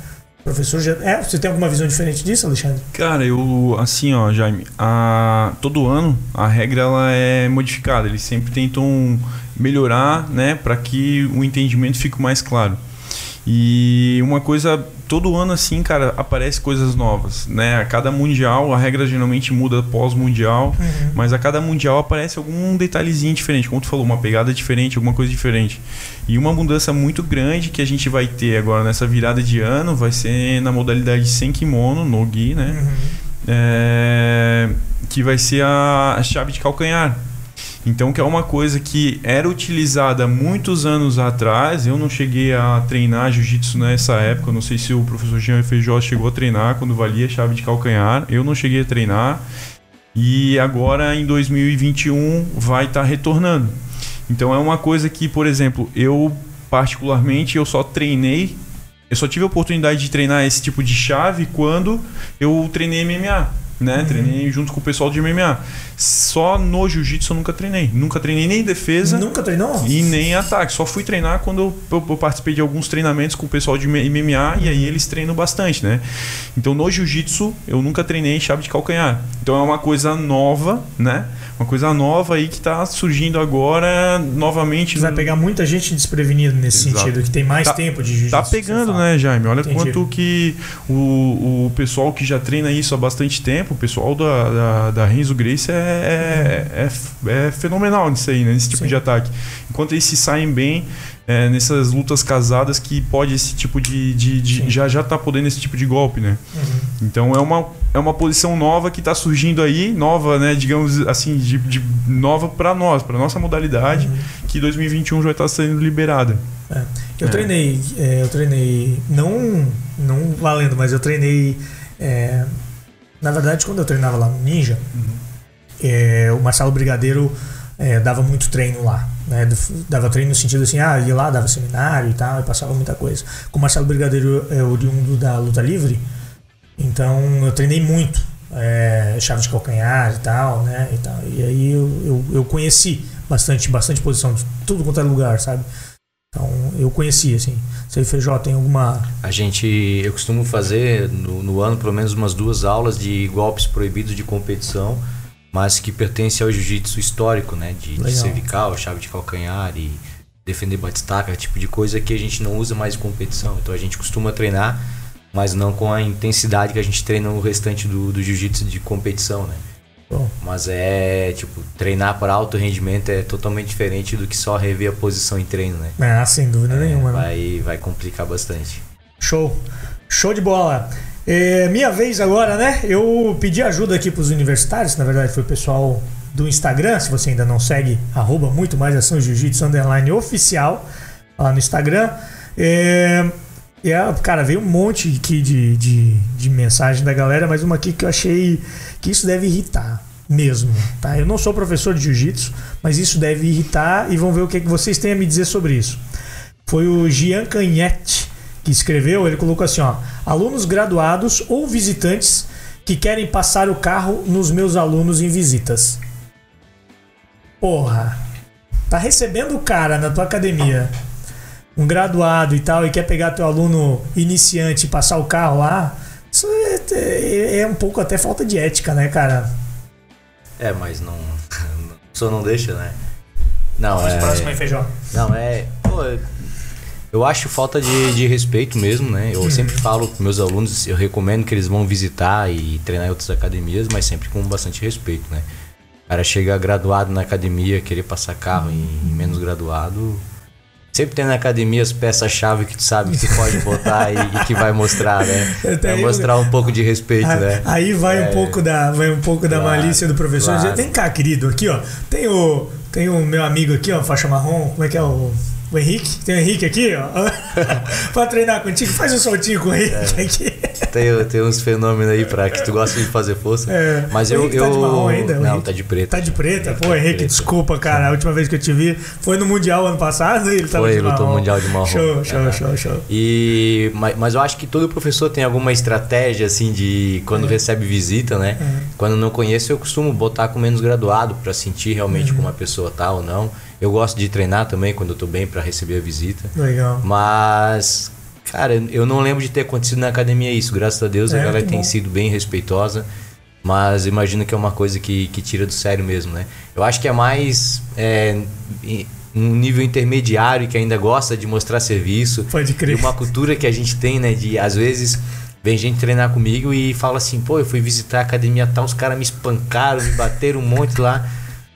Professor, já, é, você tem alguma visão diferente disso, Alexandre? Cara, eu assim, ó, Jaime, a, todo ano a regra ela é modificada. Eles sempre tentam melhorar, né, para que o entendimento fique mais claro. E uma coisa, todo ano assim, cara, aparece coisas novas, né? A cada mundial, a regra geralmente muda pós-mundial, uhum. mas a cada mundial aparece algum detalhezinho diferente, como tu falou, uma pegada diferente, alguma coisa diferente. E uma mudança muito grande que a gente vai ter agora nessa virada de ano vai ser na modalidade sem kimono, no gi, né? Uhum. É, que vai ser a chave de calcanhar. Então, que é uma coisa que era utilizada muitos anos atrás. Eu não cheguei a treinar jiu-jitsu nessa época. Não sei se o professor Jean Feijó chegou a treinar quando valia chave de calcanhar. Eu não cheguei a treinar. E agora, em 2021, vai estar tá retornando. Então, é uma coisa que, por exemplo, eu particularmente, eu só treinei eu só tive a oportunidade de treinar esse tipo de chave quando eu treinei MMA né? Uhum. Treinei junto com o pessoal de MMA. Só no jiu-jitsu eu nunca treinei. Nunca treinei nem defesa. Nunca treinou? E nem ataque. Só fui treinar quando eu, eu participei de alguns treinamentos com o pessoal de MMA e aí eles treinam bastante, né? Então no jiu-jitsu eu nunca treinei chave de calcanhar. Então é uma coisa nova, né? Uma coisa nova aí que está surgindo agora novamente. Vai pegar muita gente desprevenida nesse Exato. sentido, que tem mais tá, tempo de jiu-jitsu. Tá pegando, né, Jaime? Olha Entendi. quanto que o, o pessoal que já treina isso há bastante tempo, o pessoal da, da, da Renzo Grace é, é, é, é fenomenal nisso aí, né? Nesse tipo Sim. de ataque. Enquanto eles se saem bem, é, nessas lutas casadas que pode esse tipo de, de, de já já tá podendo esse tipo de golpe, né? Uhum. Então é uma, é uma posição nova que está surgindo aí, nova, né? Digamos assim, de, de nova para nós, para nossa modalidade, uhum. que 2021 já está sendo liberada. É. Eu é. treinei, é, eu treinei não não valendo, mas eu treinei é, na verdade quando eu treinava lá no Ninja, uhum. É, o Marcelo Brigadeiro dava muito treino lá. Né, dava treino no sentido assim, ah, ia lá, dava seminário e tal, e passava muita coisa. Com o Marcelo Brigadeiro é oriundo da luta livre, então eu treinei muito, é, chave de calcanhar e tal, né? E, tal. e aí eu, eu, eu, conheci bastante, bastante posição de tudo quanto é lugar, sabe? Então eu conheci, assim. Feijó, tem alguma. A gente, eu costumo fazer no, no ano pelo menos umas duas aulas de golpes proibidos de competição mas que pertence ao jiu-jitsu histórico, né? De, de, cervical, chave de calcanhar e defender batistaca, tipo de coisa que a gente não usa mais em competição. Então a gente costuma treinar, mas não com a intensidade que a gente treina no restante do, do jiu-jitsu de competição, né? Bom. Mas é, tipo, treinar para alto rendimento é totalmente diferente do que só rever a posição em treino, né? Ah, sem dúvida é, nenhuma. Né? Vai, vai complicar bastante. Show. Show de bola. É, minha vez agora, né? Eu pedi ajuda aqui para os universitários, na verdade foi o pessoal do Instagram, se você ainda não segue, arroba muito mais ação jiu-jitsu underline oficial lá no Instagram. É, e, é, cara, veio um monte aqui de, de, de mensagem da galera, mas uma aqui que eu achei que isso deve irritar mesmo, tá? Eu não sou professor de jiu-jitsu, mas isso deve irritar e vamos ver o que, é que vocês têm a me dizer sobre isso. Foi o Gian Canhete que escreveu, ele colocou assim, ó, alunos graduados ou visitantes que querem passar o carro nos meus alunos em visitas. Porra, tá recebendo o cara na tua academia, um graduado e tal, e quer pegar teu aluno iniciante e passar o carro lá, isso é, é, é um pouco até falta de ética, né, cara? É, mas não. [LAUGHS] Só não deixa, né? Não, é. Próximo aí, feijão. Não, é. Pô, eu acho falta de, de respeito mesmo, né? Eu uhum. sempre falo para meus alunos, eu recomendo que eles vão visitar e treinar em outras academias, mas sempre com bastante respeito, né? O cara chega graduado na academia, querer passar carro em, em menos graduado, Sempre tem na academia as peças-chave que tu sabe que tu pode botar e, e, que vai mostrar, né? [LAUGHS] Vai mostrar um pouco de respeito, aí, né? Aí vai é, um pouco da, vai um pouco claro, da malícia do professor. Claro. Já tem cá, querido, aqui, ó. Tem o, tem o meu amigo aqui, ó, faixa marrom. Como é que é o o Henrique, tem o Henrique aqui, ó. [LAUGHS] pra treinar contigo, faz um soltinho com o Henrique é. aqui. Tem, tem uns fenômenos aí pra que tu gosta de fazer força. É. Mas eu. eu... Tá de marrom ainda? Não, tá de preto. Tá de preta? Pô, Henrique, preta. desculpa, cara. A última vez que eu te vi foi no Mundial ano passado e ele tava foi, de marrom. Foi, lutou Mundial de marrom. Show, show, é. show, show. E, mas, mas eu acho que todo professor tem alguma estratégia, assim, de quando é. recebe visita, né? É. Quando não conheço, eu costumo botar com menos graduado pra sentir realmente uhum. como a pessoa tá ou não. Eu gosto de treinar também quando eu tô bem para receber a visita. Legal. Mas, cara, eu não lembro de ter acontecido na academia isso. Graças a Deus é, a galera tem bom. sido bem respeitosa. Mas imagino que é uma coisa que, que tira do sério mesmo, né? Eu acho que é mais é, um nível intermediário que ainda gosta de mostrar serviço. Pode crer. E uma cultura que a gente tem, né? De às vezes vem gente treinar comigo e fala assim, pô, eu fui visitar a academia tal, os caras me espancaram, me bateram um monte lá.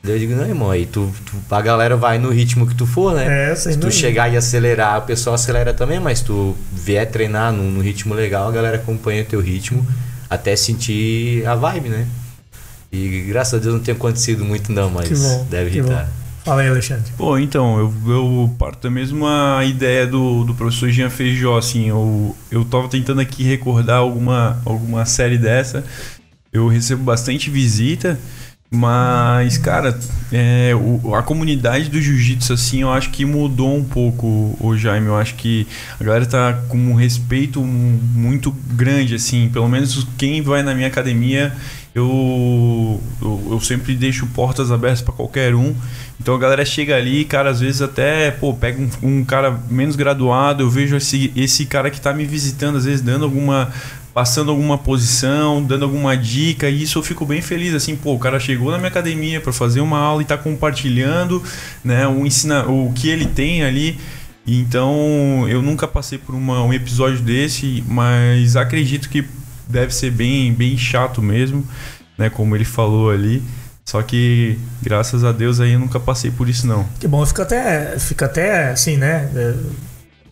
Daí eu digo, não, irmão, aí tu, tu, a galera vai no ritmo que tu for, né? É, sem Se tu dúvida. chegar e acelerar, o pessoal acelera também, mas tu vier treinar no, no ritmo legal, a galera acompanha o teu ritmo até sentir a vibe, né? E graças a Deus não tem acontecido muito não, mas Que bom, deve que irritar. bom. Fala aí, Alexandre. Pô, então, eu, eu parto da mesma ideia do, do professor Jean Feijó, assim, eu, eu tava tentando aqui recordar alguma, alguma série dessa, eu recebo bastante visita, mas, cara, é, o- a comunidade do jiu-jitsu, assim, eu acho que mudou um pouco, o Jaime, eu acho que a galera tá com um respeito muito grande, assim, pelo menos quem vai na minha academia, eu, eu, eu sempre deixo portas abertas para qualquer um, então a galera chega ali, cara, às vezes até, pô, pega um, um cara menos graduado, eu vejo esse, esse cara que tá me visitando, às vezes dando alguma. Passando alguma posição, dando alguma dica, e isso eu fico bem feliz, assim, pô, o cara chegou na minha academia para fazer uma aula e tá compartilhando, né, o, ensina, o que ele tem ali. Então eu nunca passei por uma, um episódio desse, mas acredito que deve ser bem, bem chato mesmo, né, como ele falou ali. Só que, graças a Deus, aí eu nunca passei por isso, não. Que bom, fica até, fica até assim, né? é,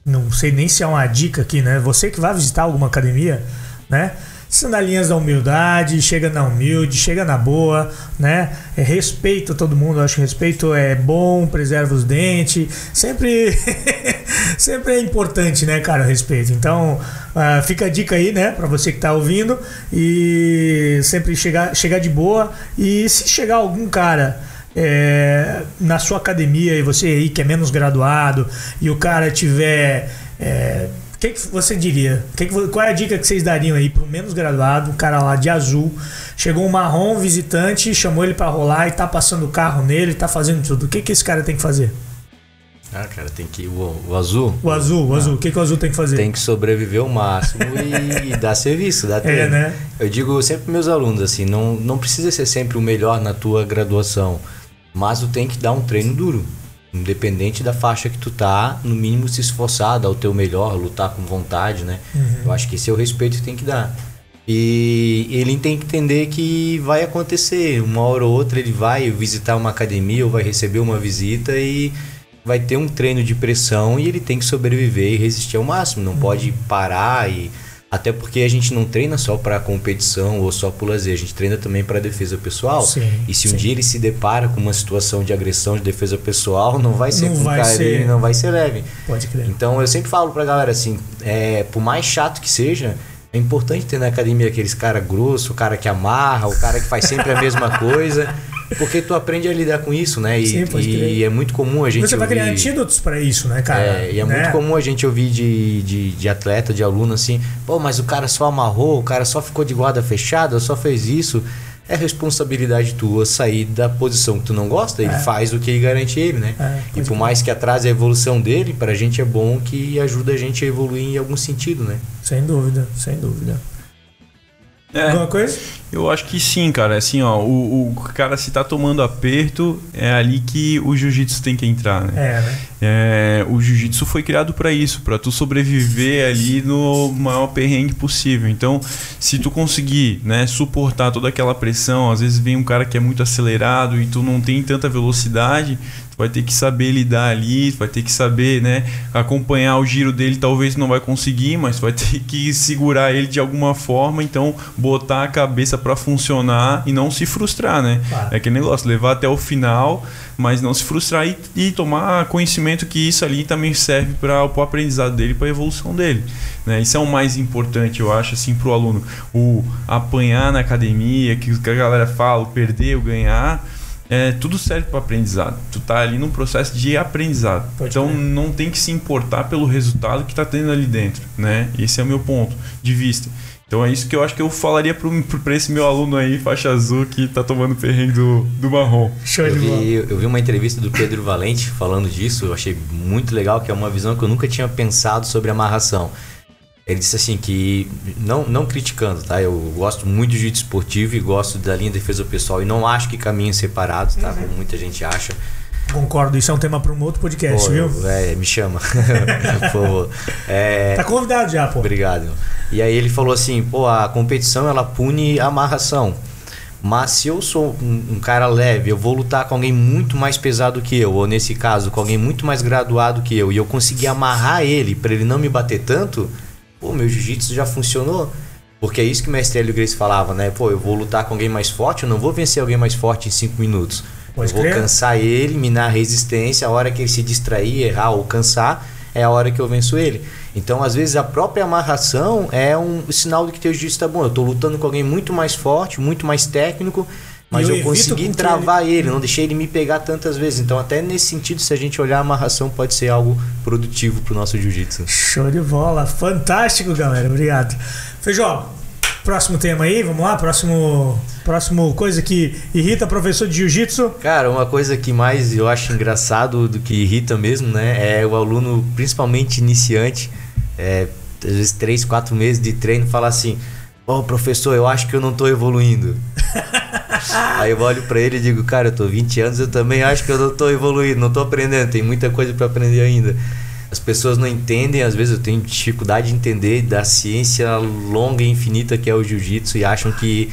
Não sei nem se é uma dica aqui, né? Você que vai visitar alguma academia, né? Sandalinhas da humildade, chega na humilde, chega na boa, né? É, respeita todo mundo, acho que respeito é bom, preserva os dentes. Sempre, [LAUGHS] sempre é importante, né, cara, o respeito. Então, ah, fica a dica aí, né, pra você que tá ouvindo. E sempre chegar, chegar de boa. E se chegar algum cara é, na sua academia e você aí que é menos graduado e o cara tiver. é, que, que você diria? Que que qual é a dica que vocês dariam aí pro menos graduado, um cara lá de azul, chegou um marrom visitante, chamou ele pra rolar e tá passando o carro nele, tá fazendo tudo. O que, que esse cara tem que fazer? Ah, cara, tem que. O, o azul. O azul, o azul, o que, que o azul tem que fazer? Tem que sobreviver ao máximo e, [LAUGHS] dar serviço, dar treino. É, né? Eu digo sempre meus alunos assim, não, não precisa ser sempre o melhor na tua graduação, mas tu tem que dar um treino duro. Independente da faixa que tu tá, no mínimo se esforçar, dar o teu melhor, lutar com vontade, né? Eu acho que esse é o respeito que tem que dar. E ele tem que entender que vai acontecer, uma hora ou outra ele vai visitar uma academia ou vai receber uma visita e vai ter um treino de pressão e ele tem que sobreviver e resistir ao máximo, não pode parar e até porque a gente não treina só para competição ou só por lazer, a gente treina também para defesa pessoal. Sim, e se sim. um dia ele se depara com uma situação de agressão de defesa pessoal, não vai ser Não com vai carinho, ser- não vai ser leve. Pode crer. Então eu sempre falo pra galera assim, é, por mais chato que seja, é importante ter na academia aqueles cara grosso, o cara que amarra, o cara que faz sempre a mesma coisa, porque tu aprende a lidar com isso, né? E, Sim, pode crer. e é muito comum a gente Você vai criar ouvir- antídotos pra isso, né, cara? é, e é Né? muito comum a gente ouvir de, de, de atleta, de aluno assim, pô, mas o cara só amarrou, o cara só ficou de guarda fechada, só fez isso. É responsabilidade tua sair da posição que tu não gosta, ele É. faz o que garante ele, né? É, e por mais que atrase a evolução dele, pra gente é bom que ajuda a gente a evoluir em algum sentido, né? Sem dúvida, sem dúvida. É, Alguma coisa? eu acho que sim, cara. Assim, ó, o, o cara se tá tomando aperto, é ali que o jiu-jitsu tem que entrar, né? É, né? É, o jiu-jitsu foi criado para isso, para tu sobreviver ali no maior perrengue possível. Então, se tu conseguir, né, suportar toda aquela pressão, às vezes vem um cara que é muito acelerado e tu não tem tanta velocidade, tu vai ter que saber lidar ali, tu vai ter que saber, né, acompanhar o giro dele, talvez não vai conseguir, mas tu vai [LAUGHS] ter que segurar ele de alguma forma, então botar a cabeça para funcionar e não se frustrar, né? Claro. É aquele negócio, levar até o final, mas não se frustrar e, e tomar conhecimento que isso ali também serve para o aprendizado dele, para a evolução dele. Né? Isso é o mais importante, eu acho, assim, para o aluno. O apanhar na academia, que a galera fala, o perder, o ganhar, é, tudo serve para aprendizado. Tu tá ali num processo de aprendizado. Pode então crer. não tem que se importar pelo resultado que tá tendo ali dentro, né? Esse é o meu ponto de vista. Então é isso que eu acho que eu falaria para esse meu aluno aí, faixa azul, que tá tomando perrengue do, do marrom. Show Eu vi, eu vi uma entrevista do Pedro Valente falando disso, eu achei muito legal, que é uma visão que eu nunca tinha pensado sobre amarração. Ele disse assim que, não, não criticando, tá? Eu gosto muito de jiu-jitsu esportivo e gosto da linha de defesa pessoal e não acho que caminhos separados, tá? Como muita gente acha. concordo. Isso é um tema para um outro podcast, Pô, viu? É, me chama. [LAUGHS] Por favor. É, Tá convidado já, pô. Obrigado. E aí ele falou assim, pô, a competição ela pune a amarração. Mas se eu sou um, um cara leve, eu vou lutar com alguém muito mais pesado que eu, ou nesse caso, com alguém muito mais graduado que eu, e eu conseguir amarrar ele para ele não me bater tanto, pô, meu jiu-jitsu já funcionou. Porque é isso que o mestre Hélio Grace falava, né? Pô, eu vou lutar com alguém mais forte, eu não vou vencer alguém mais forte em 5 minutos. Pode eu vou crer. cansar ele, minar a resistência, a hora que ele se distrair, errar ou cansar, é a hora que eu venço ele. Então, às vezes, a própria amarração é um sinal de que teu jiu-jitsu tá bom. Eu tô lutando com alguém muito mais forte, muito mais técnico, mas eu eu, consegui travar ele... não deixei ele me pegar tantas vezes. Então, até nesse sentido, se a gente olhar a amarração, pode ser algo produtivo pro nosso jiu-jitsu. Show de bola. Fantástico, galera. Obrigado. Feijó, próximo tema aí, vamos lá? Próximo, próximo coisa que irrita professor de jiu-jitsu. Cara, uma coisa que mais eu acho engraçado do que irrita mesmo, né? É o aluno, principalmente iniciante, é, às vezes 3, 4 meses de treino, falar assim: Ô professor, eu acho que eu não tô evoluindo. [LAUGHS] Aí eu olho pra ele e digo: Cara, eu tô 20 anos, eu também acho que eu não tô evoluindo, não tô aprendendo, tem muita coisa pra aprender ainda. As pessoas não entendem, às vezes eu tenho dificuldade de entender da ciência longa e infinita que é o jiu-jitsu e acham que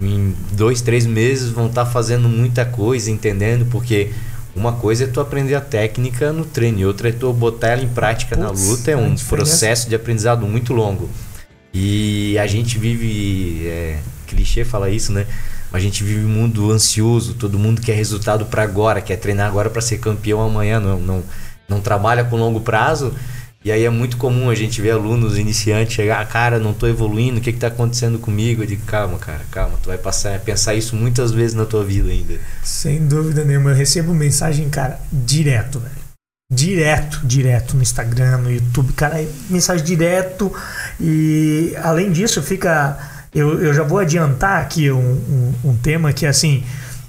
em dois, três meses vão estar fazendo muita coisa, entendendo, porque uma coisa é tu aprender a técnica no treino, e outra é tu botar ela em prática na Putz, luta, é um processo de aprendizado muito longo. E a gente vive, é, clichê falar isso, né? A gente vive um mundo ansioso, todo mundo quer resultado para agora, quer treinar agora para ser campeão amanhã, não, não, não trabalha com longo prazo. E aí é muito comum a gente ver alunos iniciantes chegar, "Ah, cara, não tô evoluindo, o que que tá acontecendo comigo? Eu digo, calma, cara, calma, tu vai passar, pensar isso muitas vezes na tua vida ainda. Sem dúvida nenhuma. Eu recebo mensagem, cara, direto, velho. Direto, direto no Instagram, no YouTube, cara, é mensagem direto. E além disso, fica. Eu, eu já vou adiantar aqui um, um, um tema que, assim,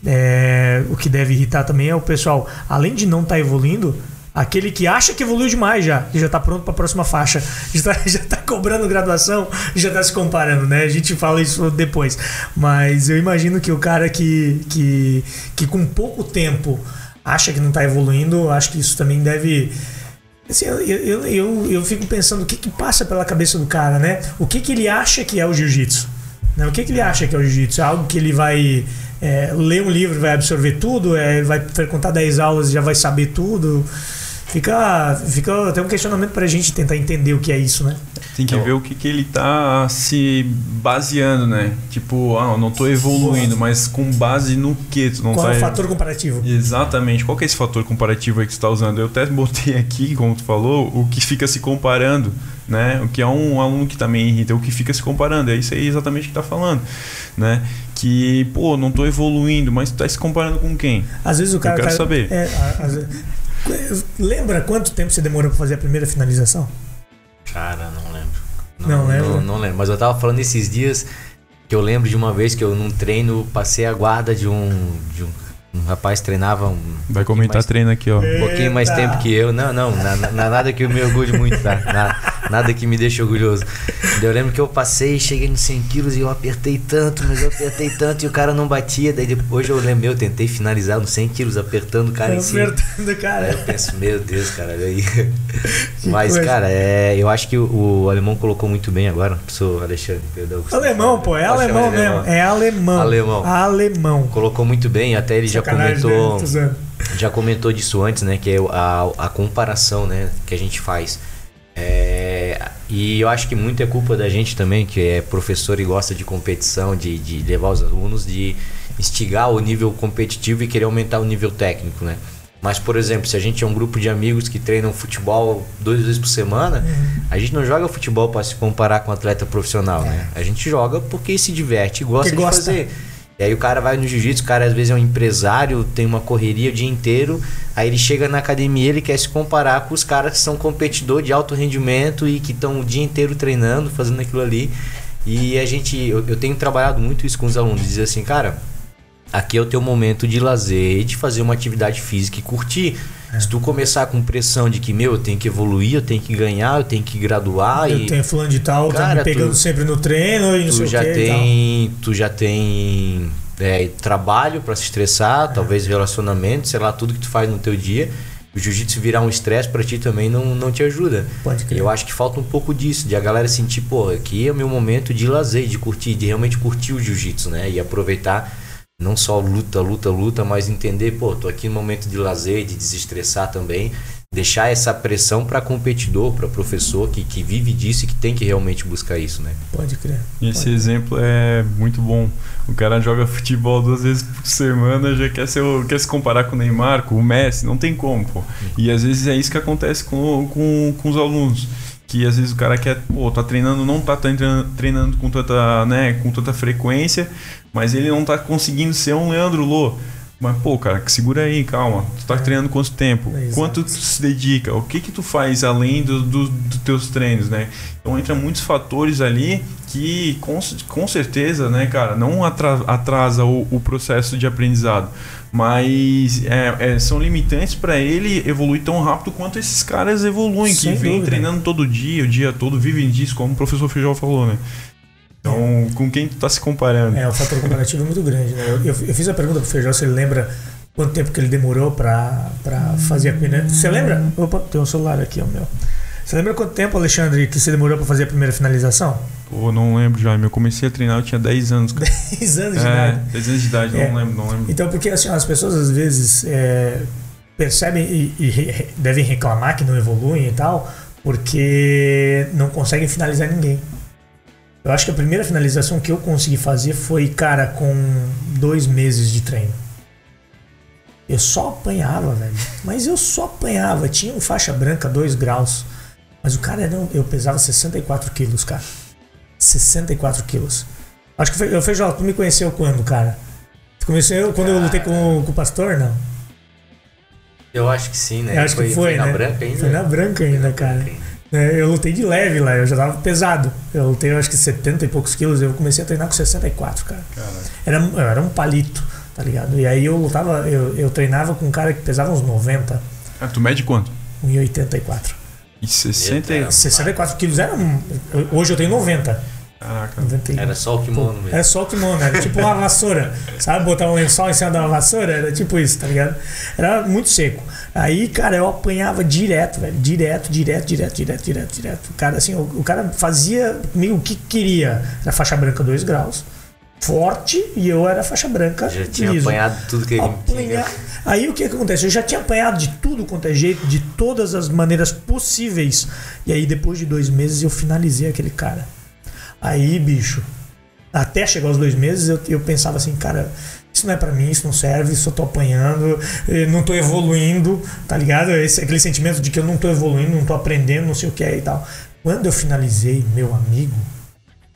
é, o que deve irritar também é o pessoal, além de não estar evoluindo, aquele que acha que evoluiu demais já, já tá pronto para a próxima faixa, [LAUGHS] já tá, já tá cobrando graduação, já tá se comparando, né? A gente fala isso depois. Mas eu imagino que o cara que, que, que com pouco tempo acha que não tá evoluindo, acho que isso também deve. Assim, eu, eu, eu, eu fico pensando o que, que passa pela cabeça do cara, né? O que, que ele acha que é o jiu-jitsu? Né? O que, que ele acha que é o jiu-jitsu? É algo que ele vai é, ler um livro vai absorver tudo? É, vai frequentar 10 aulas e já vai saber tudo? Fica, fica até um questionamento pra gente tentar entender o que é isso, né? Tem que ver o que, que ele tá se baseando, né? Tipo, ah, eu não tô evoluindo, mas com base no que tu não Qual tá é o fator comparativo? Exatamente. Qual que é esse fator comparativo aí que você está usando? Eu até botei aqui, como tu falou, o que fica se comparando, né? O que é um aluno que também irrita, o que fica se comparando. É isso aí exatamente que tá falando, né? Que, pô, não tô evoluindo, mas tu tá se comparando com quem? Às vezes o cara. Eu quero tá- saber. é, a- às vezes- lembra quanto tempo você demorou pra fazer a primeira finalização? Cara, não lembro. Não lembra? Não, não lembro. Mas eu tava falando esses dias que eu lembro de uma vez que eu num treino passei a guarda de um. De um, um rapaz treinava um. Vai pouquinho comentar mais- treino aqui, ó. Um pouquinho mais Eita! tempo que eu. Não, não, na- na- nada que eu me orgulhe muito, tá? Na- nada que me deixe orgulhoso. Eu lembro que eu passei, cheguei nos 100 quilos e eu apertei tanto, mas eu apertei tanto e o cara não batia. Daí depois eu lembrei, eu tentei finalizar nos 100 quilos, apertando o cara em cima. Apertando, Aí cara. eu penso, meu Deus, cara, olha aí. [LAUGHS] Que Mas, coisa. cara, é, eu acho que o, o alemão colocou muito bem agora. Professor Alexandre, perdão. Alemão, pô, é alemão de mesmo. É alemão. Alemão. Alemão. Colocou muito bem, até ele já Sacanagem, comentou. né? Já comentou disso antes, né? Que é a, a comparação, né? Que a gente faz. É, e eu acho que muito é culpa da gente também, que é professor e gosta de competição, de, de levar os alunos, de instigar o nível competitivo e querer aumentar o nível técnico, né? Mas, por exemplo, se a gente é um grupo de amigos que treinam futebol duas vezes por semana, Uhum. a gente não joga futebol para se comparar com um atleta profissional, né? A gente joga porque se diverte e gosta É. Que de gosta. fazer. E aí o cara vai no jiu-jitsu, o cara às vezes é um empresário, tem uma correria o dia inteiro, aí ele chega na academia, ele quer se comparar com os caras que são competidor de alto rendimento e que estão o dia inteiro treinando, fazendo aquilo ali. E a gente, eu, eu tenho trabalhado muito isso com os alunos, dizer assim, cara, aqui é o teu momento de lazer, de fazer uma atividade física e curtir. Se tu começar com pressão de que, meu, eu tenho que evoluir, eu tenho que ganhar, eu tenho que graduar Eu e tenho fulano de tal, tá Cara, me pegando tu- sempre no treino e não sei tu o já e tal. tem tu já tem é, trabalho para se estressar, é. talvez relacionamento, sei lá, tudo que tu faz no teu dia. O jiu-jitsu virar um estresse para ti também não, não te ajuda. Pode crer. Eu acho que falta um pouco disso, de a galera sentir, pô, aqui é o meu momento de lazer, de curtir, de realmente curtir o jiu-jitsu, né? E aproveitar não só luta, luta, luta, mas entender, pô, tô aqui no momento de lazer, de desestressar também deixar essa pressão para competidor, para professor que, que vive disso e que tem que realmente buscar isso, né? Pode crer. Esse Pode exemplo é muito bom. O cara joga futebol duas vezes por semana, já quer, ser, quer se comparar com o Neymar, com o Messi, não tem como, pô. E às vezes é isso que acontece com, com, com os alunos que às vezes o cara quer, pô, tá treinando, não tá treinando, treinando com tanta, né, com tanta frequência, mas ele não tá conseguindo ser um Leandro Lô. Mas, pô, cara, segura aí, calma. Tu tá treinando quanto tempo? É, Quanto tu se dedica? O que que tu faz além dos do, do teus treinos, né? Então entra muitos fatores ali que com, com certeza, né, cara, não atrasa o, o processo de aprendizado, mas é, é, são limitantes para ele evoluir tão rápido quanto esses caras evoluem, Sem que vêm treinando todo dia, o dia todo, vivem disso, como o professor Feijão falou, né? Então, com quem tu tá se comparando? É, o fator comparativo é muito grande, né? Eu, eu, eu fiz a pergunta pro Feijão se ele lembra quanto tempo que ele demorou para fazer a primeira. Você lembra? Opa, tem um celular aqui, ó, meu. Você lembra quanto tempo, Alexandre, que você demorou para fazer a primeira finalização? Pô, não lembro já. Eu comecei a treinar, eu tinha 10 anos. 10 [LAUGHS] anos de é, idade? 10 anos de idade, é. não lembro, não lembro. Então, porque assim, as pessoas às vezes é, percebem e, e devem reclamar que não evoluem e tal, porque não conseguem finalizar ninguém. Eu acho que a primeira finalização que eu consegui fazer foi, cara, com dois meses de treino. Eu só apanhava, velho. Mas eu só apanhava. Tinha um faixa branca, 2 graus. Mas o cara era. Eu pesava 64 quilos, cara. 64 quilos. Acho que o Feijó, tu me conheceu quando, cara? Tu conheceu quando eu lutei com, com o pastor, não? Eu acho que sim, né? Eu acho foi, que foi, foi né? na branca ainda? Foi na branca ainda, cara. É, eu lutei de leve lá, eu já tava pesado. Eu lutei acho que 70 e poucos quilos, eu comecei a treinar com 64, cara. Era, era um palito, tá ligado? E aí eu lutava, eu, eu treinava com um cara que pesava uns 90. Ah, tu mede quanto? 1,84. E 60... 64 quilos era. Hoje eu tenho 90. Caraca. Era só o kimono mesmo. Era só o kimono, era tipo uma vassoura. [LAUGHS] Sabe, botar um lençol em cima da vassoura? Era tipo isso, tá ligado? Era muito seco. Aí, cara, eu apanhava direto, velho. Direto, direto, direto, direto, direto, direto. O cara, assim, o, o cara fazia comigo o que queria. Era faixa branca 2 graus. Forte e eu era faixa branca. Já tinha liso. apanhado tudo que ele tinha. Aí o que, acontece? Eu já tinha apanhado de tudo quanto é jeito, de todas as maneiras possíveis. E aí, depois de dois meses, eu finalizei aquele cara. Aí, bicho, até chegar aos dois meses, eu, eu pensava assim, cara, isso não é para mim, isso não serve, eu tô apanhando, não tô evoluindo, tá ligado? Esse, aquele sentimento de que eu não tô evoluindo, não tô aprendendo, não sei o que é e tal. Quando eu finalizei, meu amigo,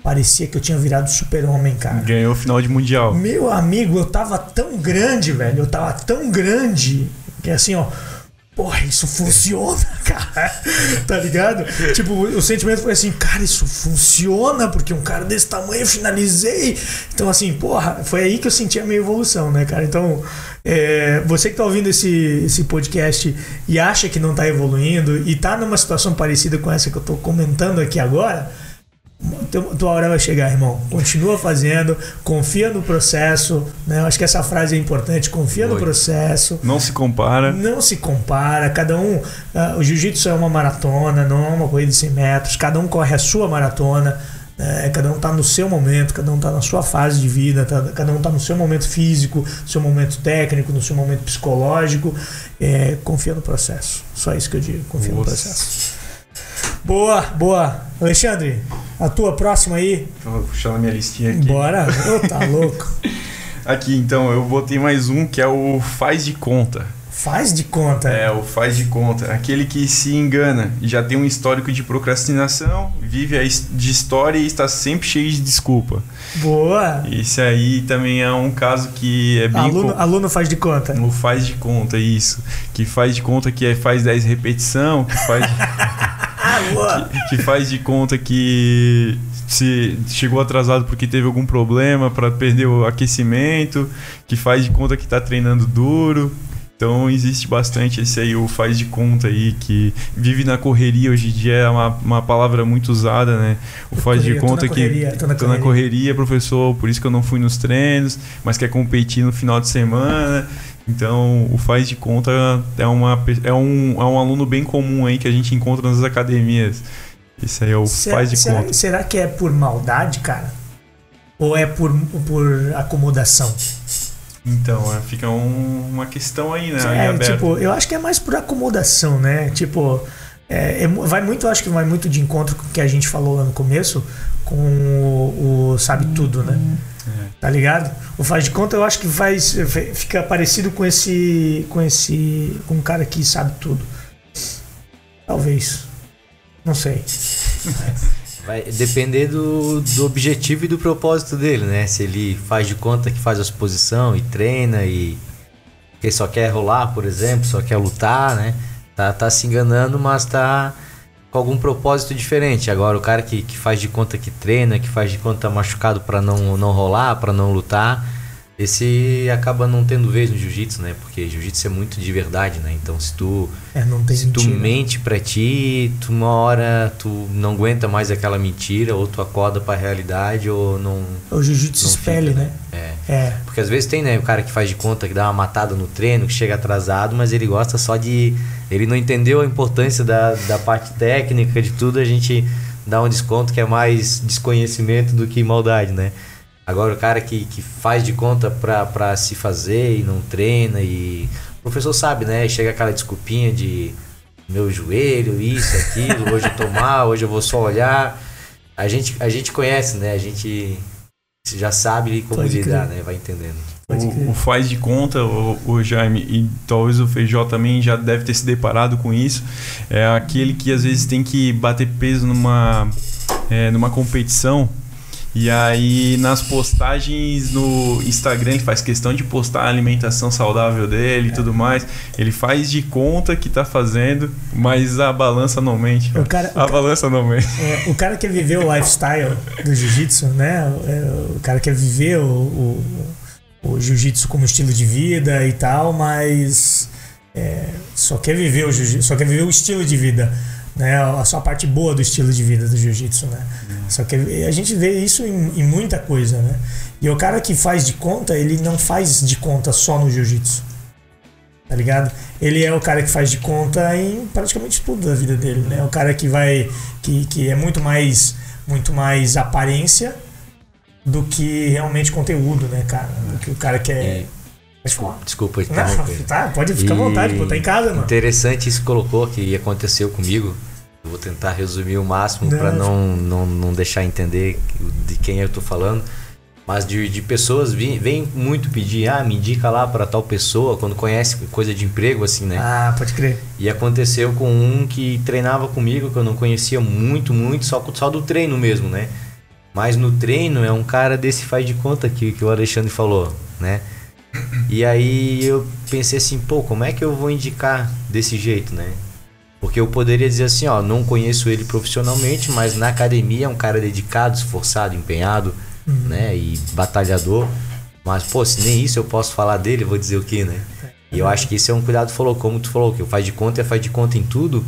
parecia que eu tinha virado super-homem, cara. Ganhou o final de mundial. Meu amigo, eu tava tão grande, velho, eu tava tão grande, que assim, ó porra, isso funciona, [LAUGHS] cara. tá ligado? tipo, o sentimento foi assim, cara, isso funciona, porque um cara desse tamanho eu finalizei. Então, assim, porra, foi aí que eu senti a minha evolução, né, cara? Então, é, você que tá ouvindo esse, esse podcast e acha que não tá evoluindo e tá numa situação parecida com essa que eu tô comentando aqui agora tua hora vai chegar, irmão. Continua fazendo, confia no processo. Né? Eu acho que essa frase é importante. Confia Oi. no processo. Não se compara. Não se compara. Cada um. Uh, o jiu-jitsu é uma maratona, não é uma corrida de 100 metros. Cada um corre a sua maratona. Né? Cada um está no seu momento, cada um está na sua fase de vida, tá, cada um está no seu momento físico, no seu momento técnico, no seu momento psicológico. É, confia no processo. Só isso que eu digo. Confia Nossa. no processo. Boa, boa. Alexandre, a tua próxima aí? Vou puxar na minha listinha aqui. Bora. oh, tá [LAUGHS] louco. aqui, então, eu botei mais um que é o faz de conta. Faz de conta. É, o faz de conta. Aquele que se engana já tem um histórico de procrastinação, vive de história e está sempre cheio de desculpa. Boa! Esse aí também é um caso que é bem. Aluno, com... aluno faz de conta. O faz de conta, isso. Que faz de conta que é, faz 10 repetição, que faz. [LAUGHS] que, que faz de conta que se chegou atrasado porque teve algum problema para perder o aquecimento, que faz de conta que está treinando duro. Então existe bastante esse aí, o faz de conta aí, que vive na correria hoje em dia, é uma, uma palavra muito usada, né? O faz correria, de conta que tô na, tô na correria, professor, por isso que eu não fui nos treinos, mas quer competir no final de semana. Então, o faz de conta é, uma, é, um, é um aluno bem comum aí que a gente encontra nas academias. Isso aí é o será, faz de será, conta. Será que é por maldade, cara? Ou é por, por acomodação? Então, é, fica um, uma questão aí, né? É, tipo, eu acho que é mais por acomodação, né? Tipo, é, é, vai muito, acho que vai muito de encontro com o que a gente falou lá no começo, com o, o Sabe Tudo, né? É. Tá ligado? O faz de conta eu acho que faz, fica parecido com esse. com esse. com um cara que sabe tudo. Talvez. Não sei. [LAUGHS] Vai depender do, do objetivo e do propósito dele, né? Se ele faz de conta que faz a exposição e treina e ele só quer rolar, por exemplo, só quer lutar, né? Tá, tá se enganando, mas tá com algum propósito diferente. Agora, o cara que, que faz de conta que treina, que faz de conta machucado para não, não rolar, para não lutar, esse acaba não tendo vez no jiu-jitsu, né? Porque jiu-jitsu é muito de verdade, né? Então se tu é, se tu mente para ti, tu uma hora tu não aguenta mais aquela mentira ou tu acorda para a realidade ou não O jiu-jitsu espelha, né? né? É. é. Porque às vezes tem, né, o cara que faz de conta que dá uma matada no treino, que chega atrasado, mas ele gosta só de ele não entendeu a importância da, da parte técnica de tudo, a gente dá um desconto que é mais desconhecimento do que maldade, né? Agora o cara que, que faz de conta pra, pra se fazer e não treina e. O professor sabe, né? Chega aquela desculpinha de meu joelho, isso, aquilo, hoje eu tô mal, hoje eu vou só olhar. A gente, a gente conhece, né? A gente já sabe como Pode lidar, crer. né? Vai entendendo. O, o, faz de conta, o, o, Jaime, e talvez o Feijó também já deve ter se deparado com isso. É aquele que às vezes tem que bater peso numa, é, numa competição e aí nas postagens no Instagram ele faz questão de postar a alimentação saudável dele e tudo mais. Ele faz de conta que tá fazendo, mas a balança não mente. O cara, a o balança cara, não mente. É, o cara quer viver o lifestyle do jiu-jitsu, né? É, o cara quer viver o, o, o jiu-jitsu como estilo de vida e tal, mas é, só quer viver o jiu-jitsu, só quer viver o estilo de vida né? A sua parte boa do estilo de vida do jiu-jitsu, né? Uhum. Só que a gente vê isso em, em, muita coisa, né? E o cara que faz de conta, ele não faz de conta só no jiu-jitsu. Tá ligado? Ele é o cara que faz de conta em praticamente tudo da vida dele, né? O cara que vai que, que é muito mais muito mais aparência do que realmente conteúdo, né, cara? Do que o cara que é Desculpa, desculpa Não, tá, pode ficar à vontade, pô, tá em casa, mano. Interessante isso que colocou, que aconteceu comigo. Eu vou tentar resumir o máximo para não, não, não deixar entender de quem eu tô falando. Mas de, de pessoas vêm vem muito pedir, ah, me indica lá para tal pessoa, quando conhece coisa de emprego, assim, né? Ah, pode crer. E aconteceu com um que treinava comigo, que eu não conhecia muito, muito, só, só do treino mesmo, né? Mas no treino é um cara desse faz de conta que, que o Alexandre falou, né? E aí eu pensei assim, pô, como é que eu vou indicar desse jeito, né? Porque eu poderia dizer assim, ó, não conheço ele profissionalmente, mas na academia é um cara dedicado, esforçado, empenhado, uhum. né? E batalhador. Mas, pô, se nem isso eu posso falar dele, vou dizer o quê, né? E eu acho que isso é um cuidado, falou, como tu falou, que faz de conta é faz de conta em tudo.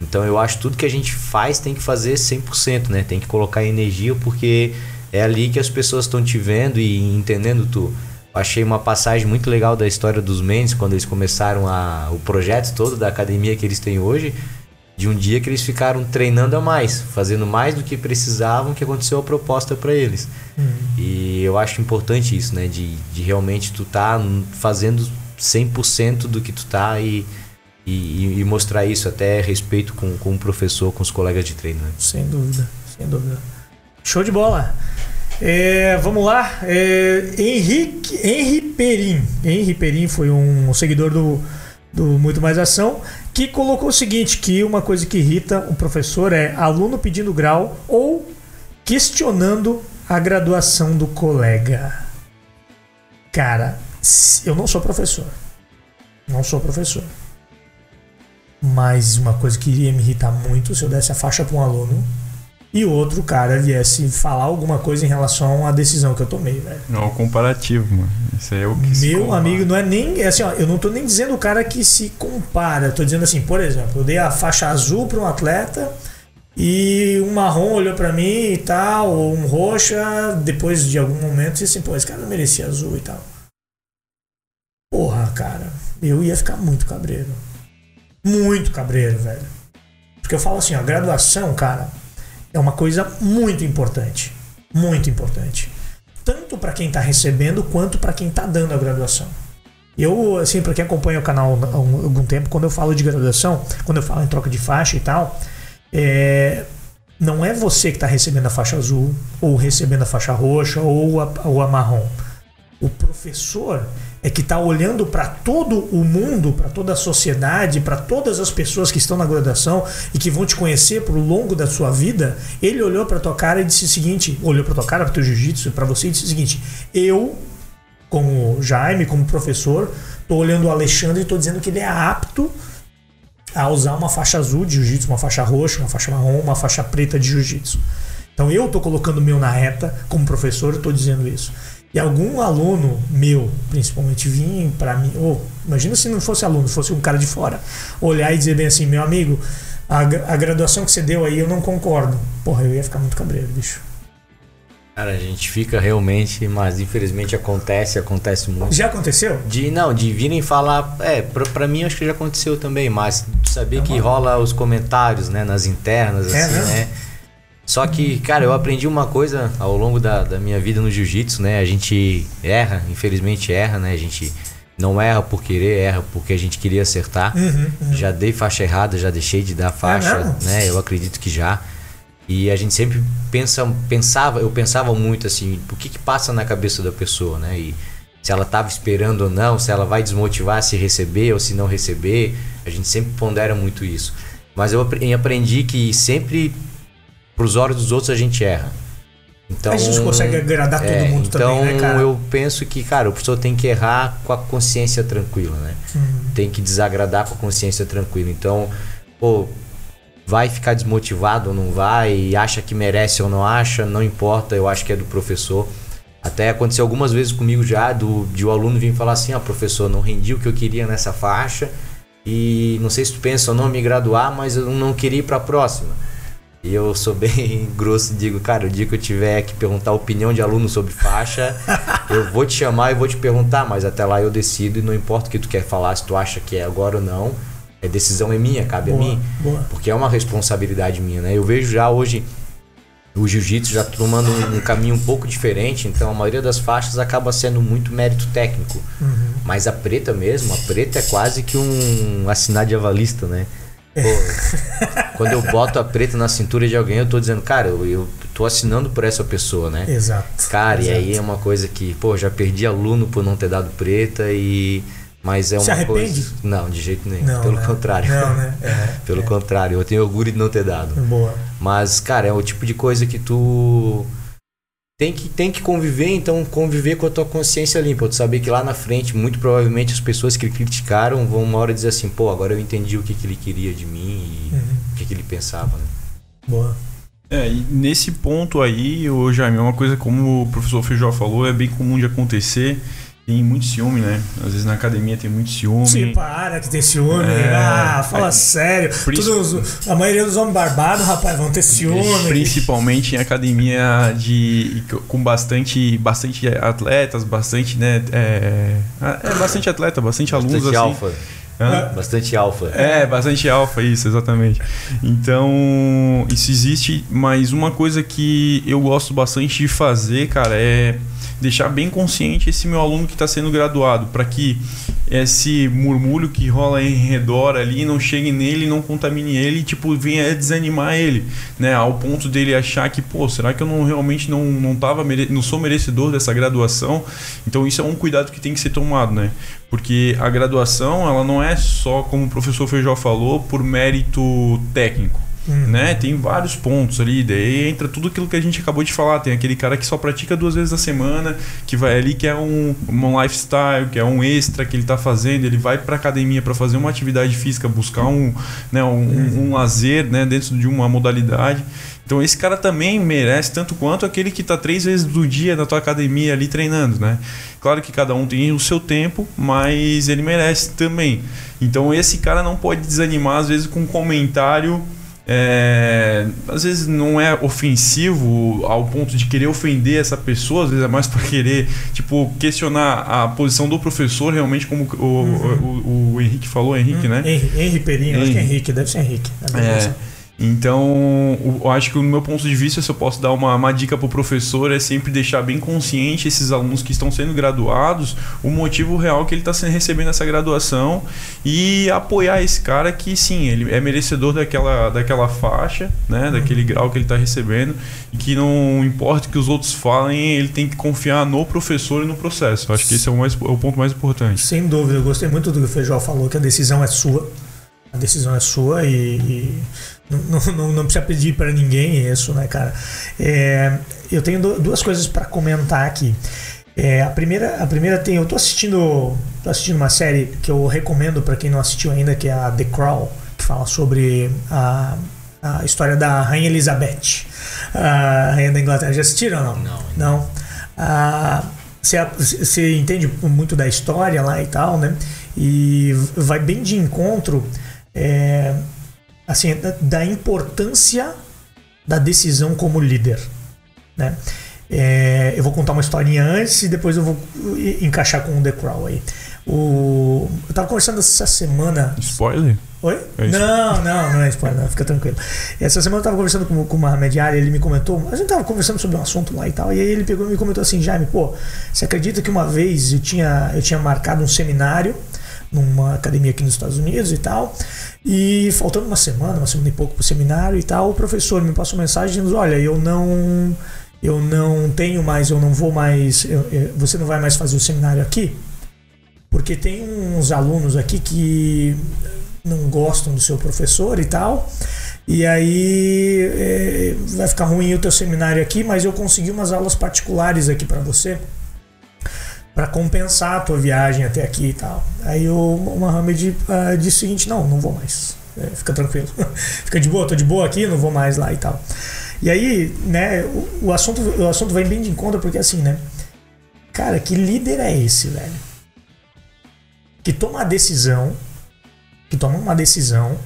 Então eu acho que tudo que a gente faz tem que fazer 100%, né? Tem que colocar energia, porque é ali que as pessoas estão te vendo e entendendo tu achei uma passagem muito legal da história dos Mendes quando eles começaram a, o projeto todo da academia que eles têm hoje. De um dia que eles ficaram treinando a mais, fazendo mais do que precisavam, que aconteceu a proposta para eles. Uhum. E eu acho importante isso, né? De, de realmente tu tá fazendo 100% do que tu tá e, e, e, mostrar isso, até respeito com, com o professor, com os colegas de treino. Né? Sem dúvida, sem dúvida. Show de bola! É, vamos lá. É, Henrique, Henri Perim. Henri Perim foi um seguidor do, do Muito Mais Ação que colocou o seguinte: que uma coisa que irrita o professor é aluno pedindo grau ou questionando a graduação do colega. Cara, eu não sou professor. Não sou professor. Mas uma coisa que iria me irritar muito se eu desse a faixa para um aluno e outro cara viesse falar alguma coisa em relação à decisão que eu tomei, velho. Não, é o comparativo, mano. Isso aí é o que Meu amigo, não é nem. É assim, ó, eu não tô nem dizendo o cara que se compara. Eu tô dizendo assim, por exemplo, eu dei a faixa azul para um atleta e um marrom olhou para mim e tal, ou um roxa, depois de algum momento, disse assim, pô, esse cara merecia azul e tal. Porra, cara, eu ia ficar muito cabreiro. Muito cabreiro, velho. Porque eu falo assim, a graduação, cara, é uma coisa muito importante. Muito importante. Tanto para quem está recebendo quanto para quem está dando a graduação. Eu, assim, para quem acompanha o canal há algum tempo, quando eu falo de graduação, quando eu falo em troca de faixa e tal, é, não é você que está recebendo a faixa azul, ou recebendo a faixa roxa, ou a, ou a marrom. O professor é que está olhando para todo o mundo, para toda a sociedade, para todas as pessoas que estão na graduação e que vão te conhecer pro longo da sua vida. Ele olhou para tua cara e disse o seguinte: olhou para tua cara, para teu jiu-jitsu, para você e disse o seguinte: eu, como Jaime, como professor, tô olhando o Alexandre e tô dizendo que ele é apto a usar uma faixa azul de jiu-jitsu, uma faixa roxa, uma faixa marrom, uma faixa preta de jiu-jitsu. Então eu tô colocando o meu na reta como professor, eu tô dizendo isso e algum aluno meu, principalmente, vir para mim, ou imagina se não fosse aluno, fosse um cara de fora, olhar e dizer bem assim, meu amigo, a, a graduação que você deu aí eu não concordo. Porra, eu ia ficar muito cabreiro, bicho. Cara, a gente fica realmente, mas infelizmente acontece, acontece muito. Já aconteceu? De não, de virem falar, é, pra, pra mim acho que já aconteceu também, mas saber tá que rola os comentários, né, nas internas, é, assim, né? Só que, cara, eu aprendi uma coisa ao longo da, da minha vida no jiu-jitsu, né? A gente erra, infelizmente erra, né? A gente não erra por querer, erra porque a gente queria acertar. Uhum, uhum. Já dei faixa errada, já deixei de dar faixa, é né? Eu acredito que já. E a gente sempre pensa, pensava, eu pensava muito assim, o que que passa na cabeça da pessoa, né? E se ela estava esperando ou não, se ela vai desmotivar se receber ou se não receber, a gente sempre pondera muito isso. Mas eu aprendi que sempre pros olhos dos outros a gente erra. Então, a gente consegue agradar é, todo mundo então também, né, cara? eu penso que, cara, o professor tem que errar com a consciência tranquila, né? Uhum. Tem que desagradar com a consciência tranquila. Então, pô, vai ficar desmotivado ou não vai, acha que merece ou não acha, não importa, eu acho que é do professor. Até aconteceu algumas vezes comigo já, do, de o um aluno vir falar assim, ó, ah, professor, não rendi o que eu queria nessa faixa e não sei se tu pensa ou não me graduar, mas eu não queria ir para a próxima. E eu sou bem [LAUGHS] grosso e digo, cara, o dia que eu tiver que perguntar a opinião de aluno sobre faixa, [LAUGHS] eu vou te chamar e vou te perguntar, mas até lá eu decido e não importa o que tu quer falar, se tu acha que é agora ou não, a decisão é minha, cabe boa, a mim. Boa. Porque é uma responsabilidade minha, né? Eu vejo já hoje o jiu-jitsu já tomando um, um, caminho um pouco diferente, então a maioria das faixas acaba sendo muito mérito técnico. Uhum. Mas a preta mesmo, a preta é quase que um assinar de avalista, né? Pô, quando eu boto a preta na cintura de alguém, eu tô dizendo, cara, eu, eu tô assinando por essa pessoa, né? Exato. Cara, exato. e aí é uma coisa que, pô, já perdi aluno por não ter dado preta e. Mas é uma arrepende? coisa. Não, de jeito nenhum. Não, Pelo né? contrário. Não, né? É, [LAUGHS] Pelo é. contrário, eu tenho orgulho de não ter dado. Boa. Mas, cara, é o tipo de coisa que tu tem que, tem que conviver, então conviver com a tua consciência limpa. Tu saber que lá na frente, muito provavelmente, as pessoas que criticaram vão uma hora dizer assim, pô, agora eu entendi o que, que ele queria de mim e uhum. o que, que ele pensava, né? Boa. É, e nesse ponto aí, o Jaime, é uma coisa como o professor Feijó falou, é bem comum de acontecer tem muito ciúme, né? Às vezes na academia tem muito ciúme. Sim, para que tem ciúme. É, ah, fala é, sério. Todos, a maioria dos homens barbados, rapaz, vão ter ciúme. Principalmente em academia de, com bastante, bastante atletas, bastante, né? É, é bastante atleta, bastante, bastante alunos assim. Alfa. Hã? Bastante alfa. É, bastante alfa, isso, exatamente. Então, isso existe, mas uma coisa que eu gosto bastante de fazer, cara, é deixar bem consciente esse meu aluno que está sendo graduado, para que esse murmúrio que rola em redor ali não chegue nele, não contamine ele, tipo, venha desanimar ele, né? Ao ponto dele achar que, pô, será que eu não realmente não não tava não sou merecedor dessa graduação? Então isso é um cuidado que tem que ser tomado, né? Porque a graduação, ela não é só, como o professor Feijó falou, por mérito técnico Uhum. Né? Tem vários pontos ali, daí entra tudo aquilo que a gente acabou de falar. Tem aquele cara que só pratica duas vezes a semana, que vai ali, que é um, um lifestyle, que é um extra que ele está fazendo, ele vai para academia para fazer uma atividade física, buscar um, né, um, um, um lazer né, dentro de uma modalidade. Então esse cara também merece tanto quanto aquele que está três vezes do dia na tua academia ali treinando, né? Claro que cada um tem o seu tempo, mas ele merece também. Então esse cara não pode desanimar às vezes com um comentário é, às vezes não é ofensivo ao ponto de querer ofender essa pessoa, às vezes é mais para querer tipo questionar a posição do professor realmente como o, uhum. o, o, o Henrique falou, Henrique, uhum. né? Henrique, Henrique Perinho, acho que é Henrique, deve ser Henrique. É, então, eu acho que no meu ponto de vista, se eu posso dar uma, uma dica para o professor, é sempre deixar bem consciente esses alunos que estão sendo graduados, o motivo real que ele está recebendo essa graduação e apoiar esse cara que sim, ele é merecedor daquela, daquela faixa, né, daquele uhum. grau que ele está recebendo e que não importa o que os outros falem, ele tem que confiar no professor e no processo. Eu acho que esse é o, mais, é o ponto mais importante. Sem dúvida, eu gostei muito do que o Feijó falou, que a decisão é sua. A decisão é sua e, e não, não, não, precisa pedir para ninguém isso, né, cara? É, eu tenho duas coisas para comentar aqui. É, a primeira, a primeira tem, eu tô assistindo, tô assistindo uma série que eu recomendo para quem não assistiu ainda, que é a The Crown, que fala sobre a, a história da Rainha Elizabeth, a Rainha da Inglaterra. Já assistiram ou não? Não. Não. Ah, você entende muito da história lá e tal, né? E vai bem de encontro. É, assim, da, da importância da decisão como líder, né? É, eu vou contar uma historinha antes e depois eu vou encaixar com o The Crow aí. O, eu tava conversando essa semana. Spoiler? Oi? É não, não, não é spoiler, não, fica tranquilo. Essa semana eu tava conversando com, com o Mohamed Ali, ele me comentou, a gente tava conversando sobre um assunto lá e tal, e aí ele pegou e me comentou assim: Jaime, pô, você acredita que uma vez eu tinha, eu tinha marcado um seminário numa academia aqui nos Estados Unidos e tal. E faltando uma semana, uma semana e pouco para o seminário e tal, o professor me passou mensagem dizendo: Olha, eu não, eu não tenho mais, eu não vou mais, eu, eu, você não vai mais fazer o seminário aqui, porque tem uns alunos aqui que não gostam do seu professor e tal. E aí é, vai ficar ruim o teu seminário aqui, mas eu consegui umas aulas particulares aqui para você para compensar a tua viagem até aqui e tal. Aí o Mohamed uh, disse o seguinte: não, não vou mais. É, fica tranquilo. [LAUGHS] fica de boa, tô de boa aqui, não vou mais lá e tal. E aí, né, o, o, assunto, o assunto vem bem de encontro porque assim, né? Cara, que líder é esse, velho? Que toma a decisão, que toma uma decisão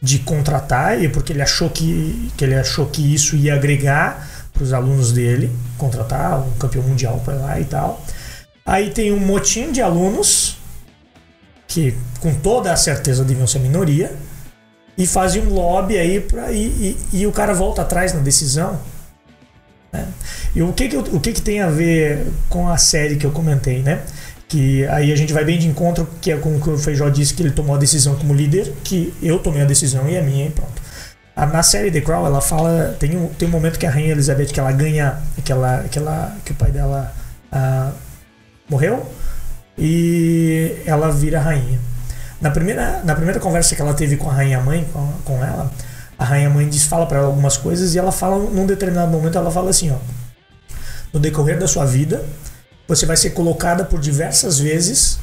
de contratar, e porque ele achou que, que ele achou que isso ia agregar para os alunos dele, contratar um campeão mundial para lá e tal. Aí tem um motim de alunos, que com toda a certeza deviam ser minoria, e fazem um lobby aí para e, e, e, o cara volta atrás na decisão. Né? E o que que, o que que tem a ver com a série que eu comentei, né? Que aí a gente vai bem de encontro, que é com o que o Feijó disse que ele tomou a decisão como líder, que eu tomei a decisão e é minha e pronto. Na série The Crown, ela fala. Tem um, tem um momento que a Rainha Elizabeth que ela ganha. Que, ela, que, o pai dela uh, morreu e ela vira rainha. Na primeira, na primeira conversa que ela teve com a rainha mãe, com, com ela, a rainha mãe diz, fala para ela algumas coisas e ela fala, num determinado momento, ela fala assim, ó, no decorrer da sua vida, você vai ser colocada por diversas vezes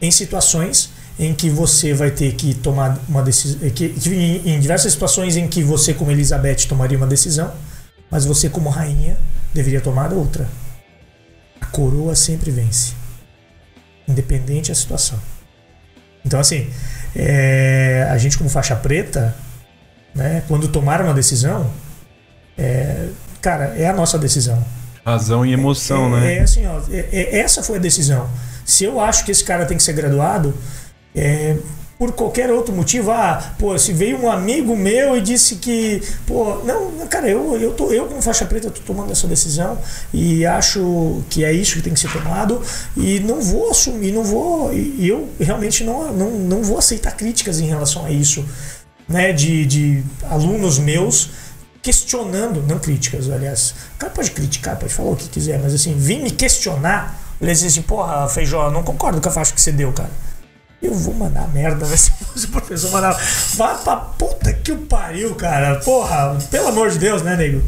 em situações em que você vai ter que tomar uma decisão, em diversas situações em que você, como Elizabeth, tomaria uma decisão, mas você, como rainha, deveria tomar outra coroa sempre vence, independente da situação. Então, assim, é, a gente, como faixa preta, né, quando tomar uma decisão, é, cara, é a nossa decisão. Razão e emoção, é, né? É assim, ó, é, é, essa foi a decisão. Se eu acho que esse cara tem que ser graduado, é, por qualquer outro motivo, ah, pô, se veio um amigo meu e disse que, pô, não, cara, eu, eu, tô, eu como faixa preta tô tomando essa decisão e acho que é isso que tem que ser tomado e não vou assumir, não vou, e eu realmente não, não, não vou aceitar críticas em relação a isso, né, de, de alunos meus questionando, não críticas, aliás, o cara pode criticar, pode falar o que quiser, mas assim, vim me questionar, ele diz assim, porra, Feijó, não concordo com a faixa que você deu, cara. Eu vou mandar merda, né? Se [LAUGHS] o professor mandar. Vá pra puta que o pariu, cara. Porra, pelo amor de Deus, né, nego?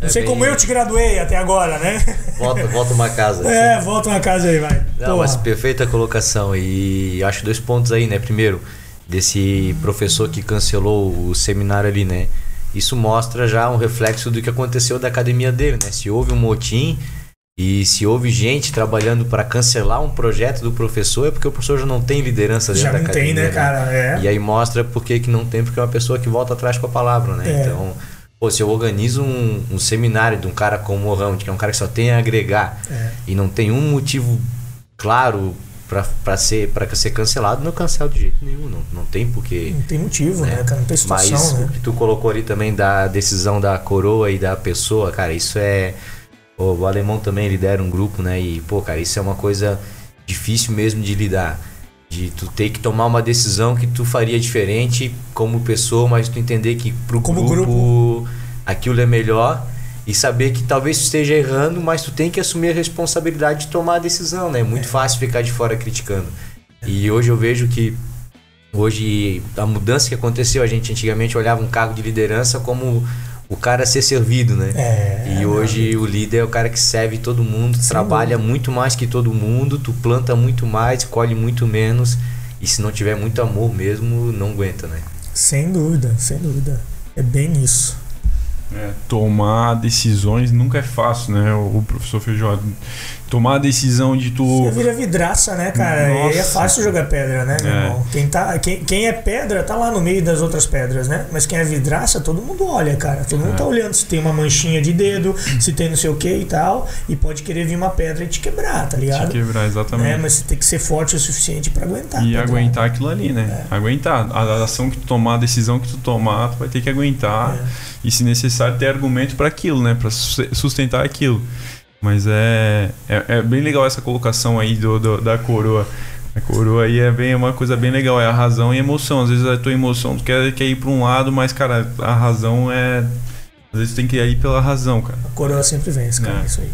Não é sei bem... como eu te graduei até agora, né? Volta, volta uma casa. [LAUGHS] É, assim. volta uma casa aí, vai. Não, Porra. mas perfeita colocação. E acho dois pontos aí, né? Primeiro, desse professor que cancelou o seminário ali, né? Isso mostra já um reflexo do que aconteceu da academia dele, né? Se houve um motim e se houve gente trabalhando para cancelar um projeto do professor, é porque o professor já não tem liderança dentro já da academia. Já não tem, né, cara? É. E aí mostra por que, que não tem, porque é uma pessoa que volta atrás com a palavra, né? É. Então, pô, se eu organizo um, um, seminário de um cara como o Round, que é um cara que só tem a agregar, é. e não tem um motivo claro para ser para ser cancelado não cancela de jeito nenhum não, não tem porque não tem motivo né, né cara não tem situação mas né? o que tu colocou ali também da decisão da coroa e da pessoa cara isso é o alemão também lidera um grupo né e pô cara isso é uma coisa difícil mesmo de lidar de tu ter que tomar uma decisão que tu faria diferente como pessoa mas tu entender que pro como grupo, grupo aquilo é melhor e saber que talvez tu esteja errando, mas tu tem que assumir a responsabilidade de tomar a decisão, né? É muito é. fácil ficar de fora criticando. E hoje eu vejo que hoje a mudança que aconteceu, a gente antigamente olhava um cargo de liderança como o cara ser servido, né? É, e hoje o líder é o cara que serve todo mundo, Sim, trabalha muito mais que todo mundo, tu planta muito mais, colhe muito menos, e se não tiver muito amor mesmo, não aguenta, né? Sem dúvida, sem dúvida. É bem isso. É, tomar decisões nunca é fácil, né? O, professor Feijó. Tomar a decisão de tu. Você vira vidraça, né, cara? Nossa. E é fácil jogar pedra, né, meu é. irmão? Quem, tá, quem, quem é pedra tá lá no meio das outras pedras, né? Mas quem é vidraça, todo mundo olha, cara. Todo mundo é. tá olhando se tem uma manchinha de dedo, se tem não sei o que e tal. E pode querer vir uma pedra e te quebrar, tá ligado? Te quebrar, exatamente. É, mas você tem que ser forte o suficiente para aguentar. E aguentar aquilo ali, né? É. Aguentar. A ação que tu tomar, a decisão que tu tomar, tu vai ter que aguentar. É e, se necessário, ter argumento para aquilo, né? Para sustentar aquilo. Mas é, é, é, bem legal essa colocação aí do, do, da coroa. A coroa aí é bem é uma coisa bem legal, é a razão e a emoção. Às vezes a tua emoção tu quer, quer ir para um lado, mas, cara, a razão é. Às vezes tem que ir pela razão, cara. A coroa sempre vence, cara, é. isso aí.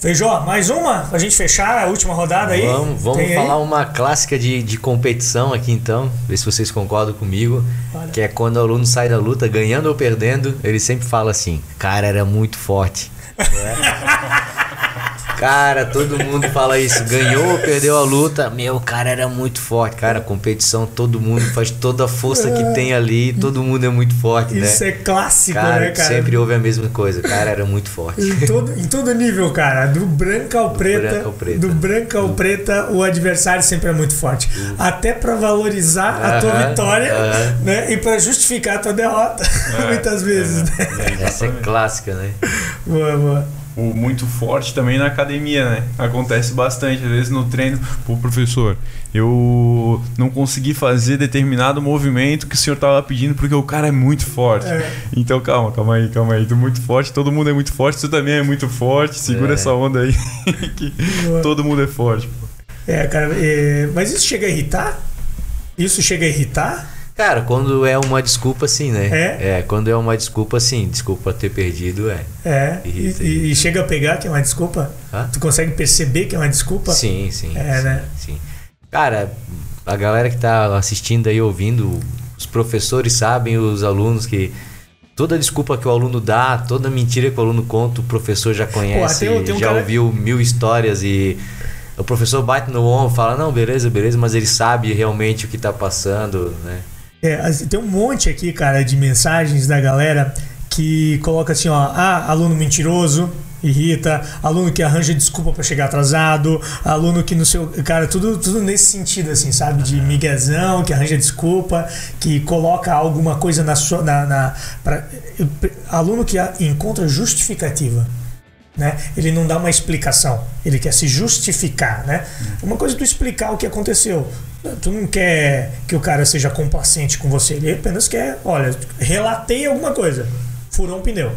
Feijó, mais uma pra gente fechar a última rodada aí? Vamos, vamos falar aí? uma clássica de, de competição aqui então, ver se vocês concordam comigo. Olha. Que é quando o aluno sai da luta, ganhando ou perdendo, ele sempre fala assim: cara, era muito forte. É? Cara, todo mundo fala isso. Ganhou ou perdeu a luta? Meu, cara era muito forte. Cara, competição, todo mundo faz toda a força que tem ali. Todo mundo é muito forte, isso né? Isso é clássico, cara, né, cara? Sempre ouve a mesma coisa. Cara, era muito forte. Em todo, em todo nível, cara. Do branco ao, do preta, branco ao preta. Do branco ao preta, o adversário sempre é muito forte. Uh. Até para valorizar uh -huh, a tua vitória, uh -huh. né? E para justificar a tua derrota. [LAUGHS] É, Muitas vezes, é, né? Essa é clássica, né? Boa, boa o muito forte também na academia, né? Acontece bastante. Às vezes no treino, pô, professor, eu não consegui fazer determinado movimento que o senhor estava pedindo porque o cara é muito forte. É. Então calma, calma aí, calma aí. Tu é muito forte, todo mundo é muito forte, tu também é muito forte. Segura é. essa onda aí [LAUGHS] que todo mundo é forte. Pô. É, cara, é... mas isso chega a irritar? Isso chega a irritar? Cara, quando é uma desculpa, sim, né? É? É, quando é uma desculpa, sim. Desculpa ter perdido, é. É. Irrita, e, e, chega a pegar que é uma desculpa? Hã? Tu consegue perceber que é uma desculpa? Sim, sim. É, sim, né? Sim. Cara, a galera que tá assistindo aí, ouvindo, os professores sabem, os alunos que toda desculpa que o aluno dá, toda mentira que o aluno conta, o professor já conhece, Pô, tem, tem um já cara... ouviu mil histórias e o professor bate no ombro, fala não, beleza, beleza, mas ele sabe realmente o que está passando, né? É, tem um monte aqui, cara, de mensagens da galera que coloca assim, ó, ah, aluno mentiroso, irrita, aluno que arranja desculpa para chegar atrasado, aluno que no seu, cara, tudo tudo nesse sentido assim, sabe, de miguezão, que arranja desculpa, que coloca alguma coisa na sua na, na pra, aluno que encontra justificativa. Né? Ele não dá uma explicação, ele quer se justificar, né? Uma coisa é tu explicar o que aconteceu. Tu não quer que o cara seja complacente com você, ele apenas quer, olha, relatei alguma coisa, furou um pneu.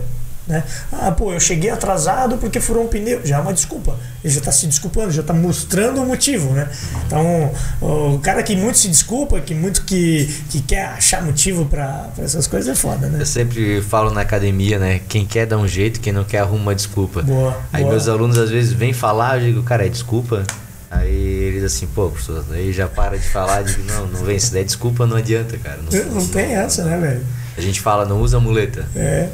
Né? Ah, pô, eu cheguei atrasado porque furou um pneu. Já é uma desculpa. Ele já está se desculpando, já está mostrando o motivo, né? Então, o cara que muito se desculpa, que muito que, que quer achar motivo para essas coisas é foda, né? Eu sempre falo na academia, né? Quem quer dar um jeito, quem não quer arruma uma desculpa. Boa, Aí boa. meus alunos às vezes vêm falar, eu digo, cara, é desculpa? Aí diz assim, pô, professor, aí já para de falar, digo, não, não vem, se der desculpa, não adianta, cara. Não, não, não tem essa, né, velho? A gente fala, não usa muleta. É.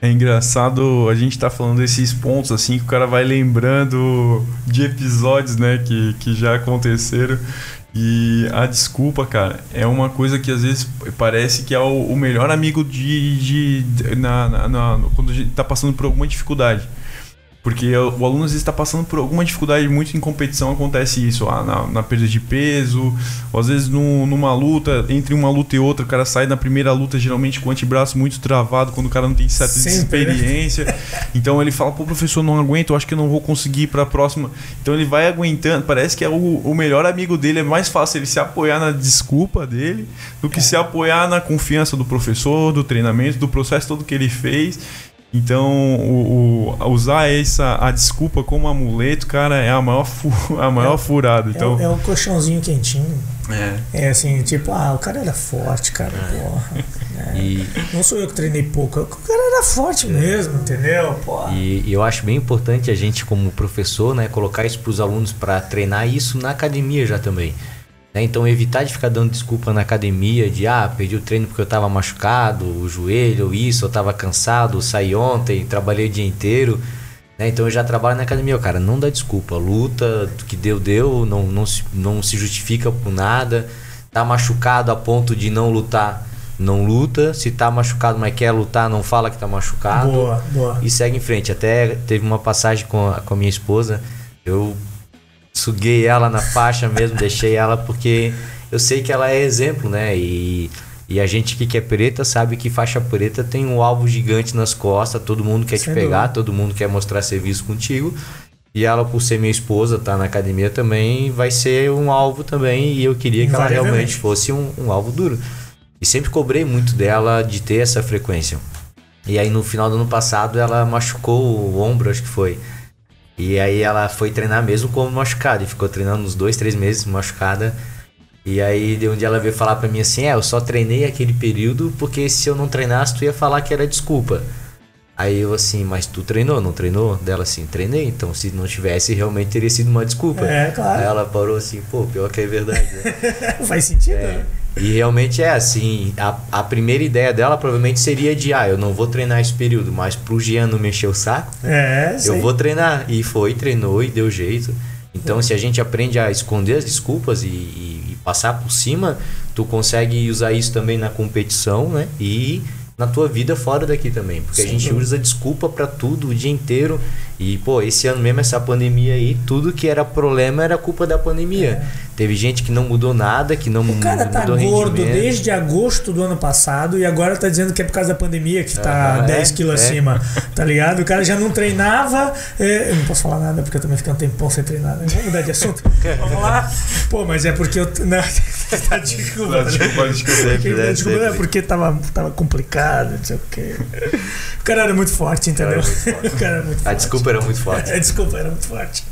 É engraçado a gente tá falando desses pontos assim que o cara vai lembrando de episódios, né, que, que já aconteceram. E a desculpa, cara, é uma coisa que às vezes parece que é o, o melhor amigo de, de na, na, na, quando a gente tá passando por alguma dificuldade. Porque o aluno às vezes está passando por alguma dificuldade muito em competição, acontece isso, ah, na, na, perda de peso, ou às vezes no, numa luta, entre uma luta e outra, o cara sai na primeira luta geralmente com o antebraço muito travado, quando o cara não tem certa Sempre, né? experiência. Então ele fala, pô, professor, não aguento, eu acho que eu não vou conseguir para a próxima. Então ele vai aguentando, parece que é o, o melhor amigo dele, é mais fácil ele se apoiar na desculpa dele do que é. se apoiar na confiança do professor, do treinamento, do processo todo que ele fez. Então, o, o, usar essa a desculpa como amuleto, cara, é a maior, fu, [LAUGHS] a maior é, furada. Então, é, é o colchãozinho quentinho. É. é assim, tipo, ah, o cara era forte, cara, é. porra. É. E... Não sou eu que treinei pouco, o cara era forte é. mesmo, entendeu? Porra. E, e eu acho bem importante a gente, como professor, né, colocar isso para os alunos para treinar isso na academia já também. Né? Então evitar de ficar dando desculpa na academia de ah, perdi o treino porque eu estava machucado, o joelho, ou isso, eu estava cansado, saí ontem, trabalhei o dia inteiro. Né? Então eu já trabalho na academia, cara, não dá desculpa, luta, que deu, deu, não, não, se, não se justifica por nada. Tá machucado a ponto de não lutar, não luta. Se tá machucado, mas quer lutar, não fala que tá machucado. Boa, boa. E segue em frente. Até teve uma passagem com a, com a minha esposa, eu suguei ela na faixa mesmo, deixei ela porque eu sei que ela é exemplo, né? E, e a gente que é preta sabe que faixa preta tem um alvo gigante nas costas, todo mundo quer Sem te pegar, dúvida. todo mundo quer mostrar serviço contigo. E ela, por ser minha esposa, tá na academia também, vai ser um alvo também. E eu queria que ela realmente fosse um, um alvo duro. E sempre cobrei muito dela de ter essa frequência. E aí no final do ano passado ela machucou o ombro, acho que foi. E aí ela foi treinar mesmo como machucada. E ficou treinando uns dois, três meses machucada. E aí um dia ela veio falar pra mim assim, é, eu só treinei aquele período porque se eu não treinasse, tu ia falar que era desculpa. Aí eu assim, mas tu treinou, não treinou? Dela assim, treinei, então se não tivesse, realmente teria sido uma desculpa. É, claro. Aí ela parou assim, pô, pior que é verdade, né? [LAUGHS] Faz sentido, é. né? E realmente é assim, a, a primeira ideia dela provavelmente seria de, ah, eu não vou treinar esse período, mas pro Jean não mexer o saco, é, eu vou treinar. E foi, treinou e deu jeito. Então, se a gente aprende a esconder as desculpas e, e, e, passar por cima, tu consegue usar isso também na competição, né? E na tua vida fora daqui também. Porque Sim, a gente usa desculpa para tudo o dia inteiro. E, pô, esse ano mesmo, essa pandemia aí, tudo que era problema era culpa da pandemia. É. Teve gente que não mudou nada, que não O cara tá gordo desde agosto do ano passado e agora tá dizendo que é por causa da pandemia que tá 10 é, quilos é. acima, tá ligado? O cara já não treinava. É, eu não posso falar nada porque eu também fiquei um tempão sem treinar. Né? Vamos mudar de assunto? Vamos lá? Pô, mas é porque eu. Não, [LAUGHS] tá, desculpa. desculpa, desculpa. desculpa é porque tava, tava complicado, não sei o quê. O cara era muito forte, entendeu? [LAUGHS] o cara era muito forte. A desculpa era muito forte. [LAUGHS] A desculpa era muito forte.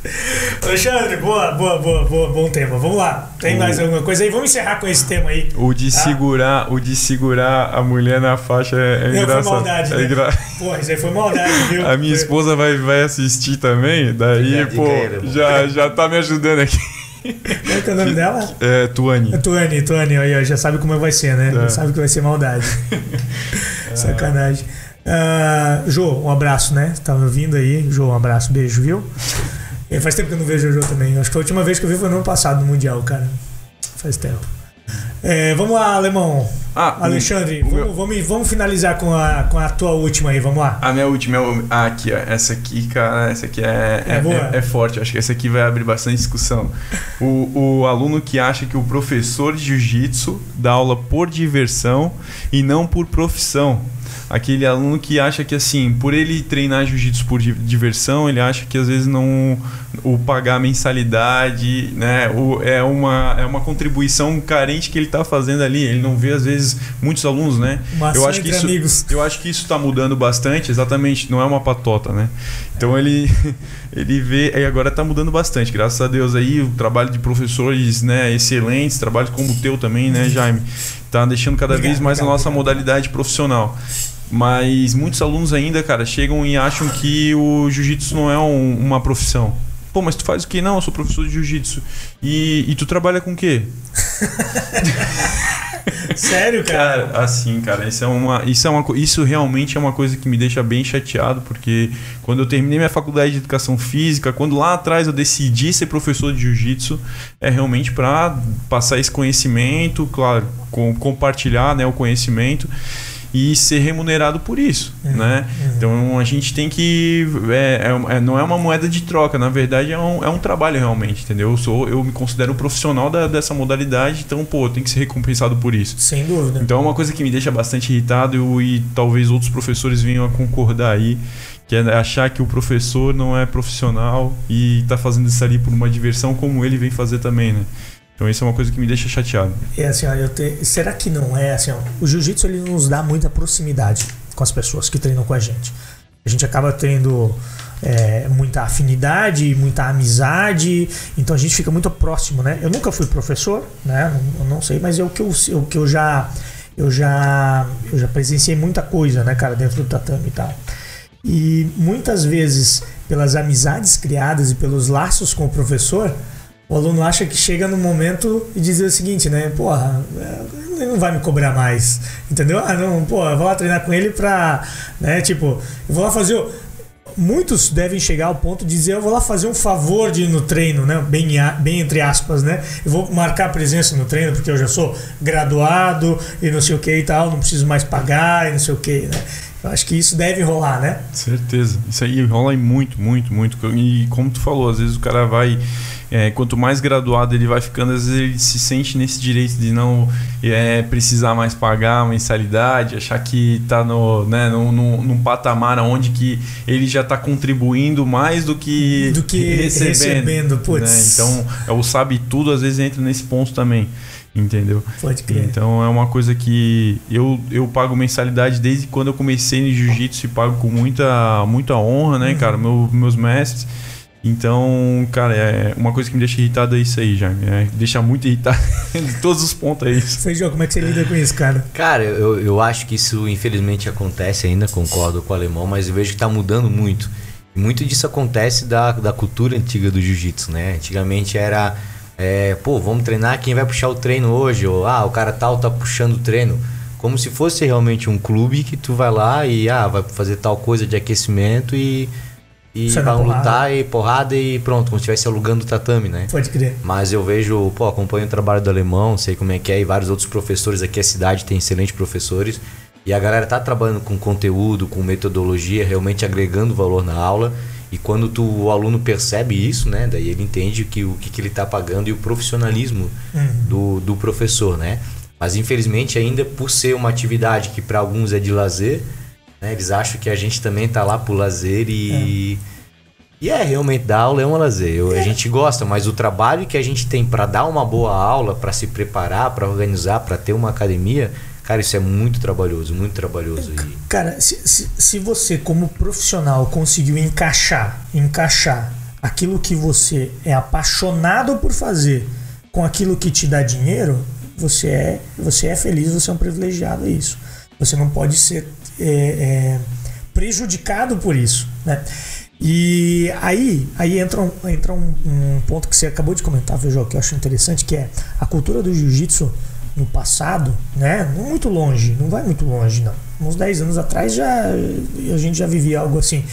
Alexandre, boa, boa, boa, boa, bom tema. Vamos lá. Tem o... mais alguma coisa aí? Vamos encerrar com esse tema aí. O de tá? segurar, o de segurar a mulher na faixa é, é engraçado. Foi maldade, é né? Engra... [LAUGHS] Pô, isso aí foi maldade, viu? A minha esposa vai, vai assistir também, daí, pô, já, já tá me ajudando aqui. Qual é o nome [LAUGHS] dela? É Tuane. É Tuane, Tuane, aí, já sabe como vai ser, né? É. Sabe que vai ser maldade. [LAUGHS] Sacanagem. Uh, Jô, um abraço, né? Tá me ouvindo aí? Jô, um abraço, beijo, viu? E faz tempo que eu não vejo o Jô também. Acho que a última vez que eu vi foi no ano passado, no Mundial, cara. Faz tempo. É, vamos lá, Alemão. Ah, Alexandre, o, o vamos, vamos, vamos, finalizar com a, com a tua última aí, vamos lá. A minha última é ah, aqui, ó. Essa aqui, cara, essa aqui é, é, é, é, forte. Acho que essa aqui vai abrir bastante discussão. O, o aluno que acha que o professor de jiu-jitsu dá aula por diversão e não por profissão aquele aluno que acha que assim, por ele treinar jiu-jitsu por diversão, ele acha que às vezes não o pagar mensalidade, né, o, é uma é uma contribuição carente que ele está fazendo ali. Ele não vê às vezes muitos alunos, né? eu acho que isso amigos. eu acho que isso está mudando bastante, exatamente, não é uma patota, né? Então ele [LAUGHS] ele vê e agora está mudando bastante, graças a Deus aí o trabalho de professores, né, excelentes, trabalho como o teu também, né, Jaime, tá deixando cada obrigado, vez mais obrigado, a nossa obrigado. modalidade profissional. Mas muitos alunos ainda, cara, chegam e acham que o jiu-jitsu não é um, uma profissão. Pô, mas tu faz o quê? Não, eu sou professor de jiu-jitsu. E, e tu trabalha com o quê? [LAUGHS] Sério, cara? cara? Assim, cara, isso é uma, isso é uma, isso realmente é uma coisa que me deixa bem chateado, porque quando eu terminei minha faculdade de educação física, quando lá atrás eu decidi ser professor de jiu-jitsu, é realmente para passar esse conhecimento, claro, com, compartilhar, né, o conhecimento e ser remunerado por isso, uhum, né? Uhum. Então a gente tem que é, é, é, não é uma moeda de troca, na verdade é um, é um trabalho realmente, entendeu? Eu sou eu me considero um profissional da, dessa modalidade, então pô, tem que ser recompensado por isso. Sem dúvida. Então é uma coisa que me deixa bastante irritado e, e talvez outros professores venham a concordar aí que é achar que o professor não é profissional e está fazendo isso ali por uma diversão como ele vem fazer também, né? Então isso é uma coisa que me deixa chateado. É assim, ó, eu te... será que não é assim? Ó, o jiu-jitsu ele nos dá muita proximidade com as pessoas que treinam com a gente. A gente acaba tendo é, muita afinidade, muita amizade, então a gente fica muito próximo, né? Eu nunca fui professor, né? Eu não sei, mas é o que eu, o que eu já eu já eu já presenciei muita coisa, né, cara, dentro do tatame e tal. E muitas vezes pelas amizades criadas e pelos laços com o professor, o aluno acha que chega no momento e diz o seguinte, né? Porra, ele não vai me cobrar mais, entendeu? Ah, não, pô, eu vou lá treinar com ele pra, né? Tipo, eu vou lá fazer. Muitos devem chegar ao ponto de dizer, eu vou lá fazer um favor de ir no treino, né? Bem, bem entre aspas, né? Eu vou marcar presença no treino porque eu já sou graduado e não sei o que e tal, não preciso mais pagar e não sei o que, né? Eu acho que isso deve rolar, né? Certeza. Isso aí rola muito, muito, muito. E como tu falou, às vezes o cara vai é, quanto mais graduado ele vai ficando, às vezes ele se sente nesse direito de não é, precisar mais pagar a mensalidade, achar que está no, né, num, num, num, patamar onde que ele já está contribuindo mais do que, do que recebendo. recebendo né? Então, é o sabe tudo às vezes entra nesse ponto também. Entendeu? Pode crer. Então é uma coisa que eu, eu pago mensalidade desde quando eu comecei no jiu-jitsu e pago com muita, muita honra, né, uhum. cara? Meu, meus mestres. Então, cara, é uma coisa que me deixa irritado é isso aí, já. É, deixa muito irritado [LAUGHS] de todos os pontos é isso. Feijão, como é que você lida com isso, cara? Cara, eu, eu acho que isso infelizmente acontece ainda, concordo com o alemão, mas eu vejo que está mudando muito. E muito disso acontece da, da cultura antiga do jiu-jitsu, né? Antigamente era, é, pô, vamos treinar, quem vai puxar o treino hoje? Ou, ah, o cara tal tá puxando o treino. Como se fosse realmente um clube que tu vai lá e, ah, vai fazer tal coisa de aquecimento e e Sai vão lutar e porrada e pronto, como se estivesse alugando o tatame, né? Pode crer. Mas eu vejo, pô, acompanho o trabalho do alemão, sei como é que é, e vários outros professores aqui, a cidade tem excelentes professores. E a galera tá trabalhando com conteúdo, com metodologia, realmente agregando valor na aula. E quando tu, o aluno percebe isso, né? Daí ele entende que, o que, que ele está pagando e o profissionalismo uhum. do, do professor, né? Mas infelizmente ainda por ser uma atividade que para alguns é de lazer, né? Eles acham que a gente também tá lá por lazer e. É. E é, realmente, dar aula é um lazer. Eu, é. A gente gosta, mas o trabalho que a gente tem para dar uma boa aula, para se preparar, para organizar, para ter uma academia, cara, isso é muito trabalhoso, muito trabalhoso. E... Cara, se, se, se você, como profissional, conseguiu encaixar, encaixar aquilo que você é apaixonado por fazer com aquilo que te dá dinheiro, você é, você é feliz, você é um privilegiado, é isso. Você não pode ser é, é, prejudicado por isso, né? E aí, aí entra, um, entra um, um, ponto que você acabou de comentar, Feijó, que eu acho interessante, que é a cultura do jiu-jitsu no passado, né? Não muito longe, não vai muito longe, não. Uns 10 anos atrás já a gente já vivia algo assim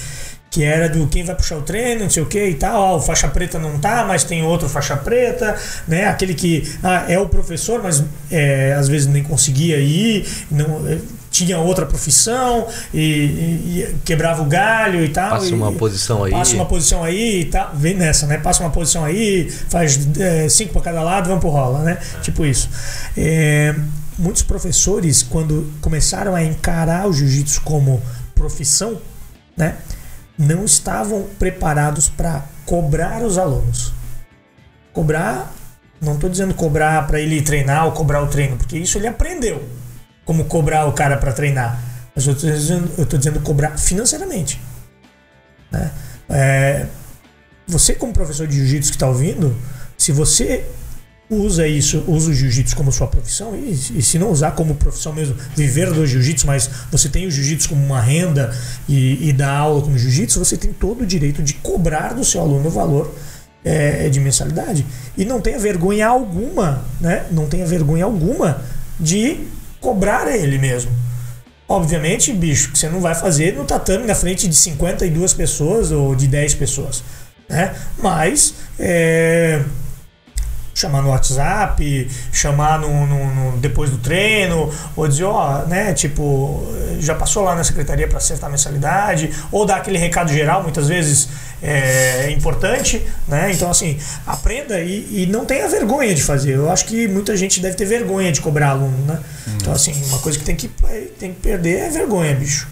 que era do quem vai puxar o treino, não sei o que e tal, ó, o faixa preta não tá, mas tem outro faixa preta, né? Aquele que ah, é o professor, mas é, às vezes nem conseguia ir, não, é, tinha outra profissão e, e, e, quebrava o galho e tal. Passa e, uma posição aí. Passa uma posição aí e tal. Vem nessa, né? Passa uma posição aí, faz é, cinco para cada lado, vamos pro rola, né? Tipo isso. É, muitos professores, quando começaram a encarar o jiu-jitsu como profissão, né? não estavam preparados para cobrar os alunos. Cobrar, não estou dizendo cobrar para ele treinar ou cobrar o treino, porque isso ele aprendeu como cobrar o cara para treinar. Mas eu estou dizendo, dizendo, cobrar financeiramente. Né? É, você, como professor de jiu-jitsu que está ouvindo, se você usa isso, usa o jiu-jitsu como sua profissão e, e, se não usar como profissão mesmo, viver do jiu-jitsu, mas você tem o jiu-jitsu como uma renda e, e dar aula como jiu-jitsu, você tem todo o direito de cobrar do seu aluno o valor é, de mensalidade. E não tenha vergonha alguma, né? Não tenha vergonha alguma de cobrar ele mesmo. Obviamente, bicho, que você não vai fazer no tatame na frente de 52 pessoas ou de 10 pessoas. Né? Mas é, chamar no WhatsApp, chamar no, no, no, depois do treino, ou dizer, ó, né, tipo, já passou lá na secretaria para acertar a mensalidade, ou dar aquele recado geral, muitas vezes é, importante, né? Então, assim, aprenda e, e não tenha vergonha de fazer. Eu acho que muita gente deve ter vergonha de cobrar aluno, né? Hum. Então, assim, uma coisa que tem que, tem que perder é vergonha, bicho.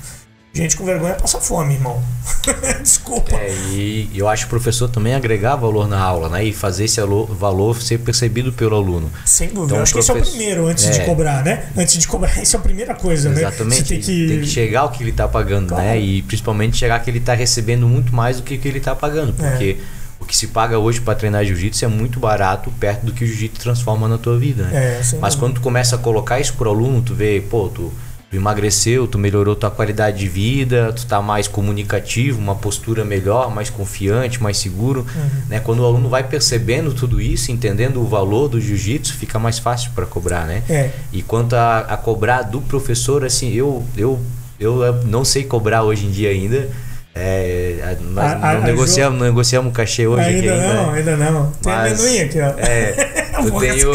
Gente com vergonha passa fome, irmão. [LAUGHS] Desculpa. É, e eu acho que o professor também agregar valor na aula, né? E fazer esse valor ser percebido pelo aluno. Sem dúvida. Então, eu acho professor... que esse é o primeiro, antes é. de cobrar, né? Antes de cobrar, [LAUGHS] essa é a primeira coisa, Exatamente. né? Exatamente. Tem que... tem que chegar o que ele está pagando, né? claro. né? E principalmente chegar que ele está recebendo muito mais do que, que ele está pagando. Porque é. o que se paga hoje para treinar jiu-jitsu é muito barato perto do que o jiu-jitsu transforma na tua vida, né? É, Mas quando tu começa a colocar isso pro aluno, tu vê, pô, tu emagreceu, tu melhorou tua qualidade de vida, tu tá mais comunicativo, uma postura melhor, mais confiante, mais seguro, uhum. né? Quando o aluno vai percebendo tudo isso, entendendo o valor do jiu-jitsu, fica mais fácil para cobrar, né? É. E quanto a, a, cobrar do professor, assim, eu, eu, eu não sei cobrar hoje em dia ainda, é, nós a, não, negociamos, não negociamos cachê hoje ainda aqui ainda. Não, ainda não. Tem mas, amendoim aqui, ó. É, [LAUGHS] eu tenho.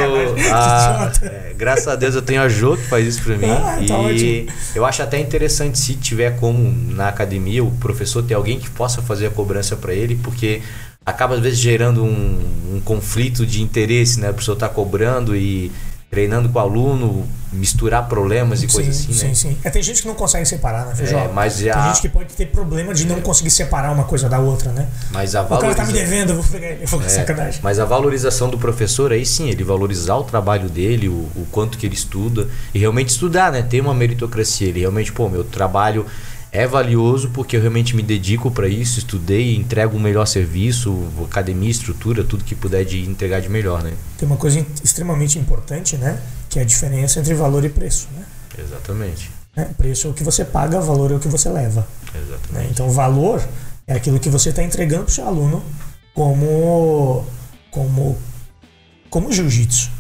A, é, graças a Deus eu tenho a Jo que faz isso pra mim. Ah, tá e ótimo. eu acho até interessante se tiver como na academia o professor ter alguém que possa fazer a cobrança para ele, porque acaba às vezes gerando um, um conflito de interesse, né? A pessoa tá cobrando e treinando com o aluno, misturar problemas e coisas assim, sim, né? Sim, sim. É, tem gente que não consegue separar, né, Feijó? É, mas já... Tem gente que pode ter problema de não conseguir separar uma coisa da outra, né? Mas a valoriza... O cara tá me devendo, eu vou pegar ele, vou é, sacanagem. Mas a valorização do professor aí sim, ele valorizar o trabalho dele, o, o quanto que ele estuda e realmente estudar, né? Ter uma meritocracia, ele realmente, pô, meu trabalho é valioso porque eu realmente me dedico para isso, estudei, entrego o melhor serviço, academia, estrutura, tudo que puder de entregar de melhor, né? Tem uma coisa extremamente importante, né? Que é a diferença entre valor e preço, né? Exatamente. É, preço é o que você paga, valor é o que você leva. Exatamente. Né? Então, valor é aquilo que você está entregando para o seu aluno como como como jiu-jitsu.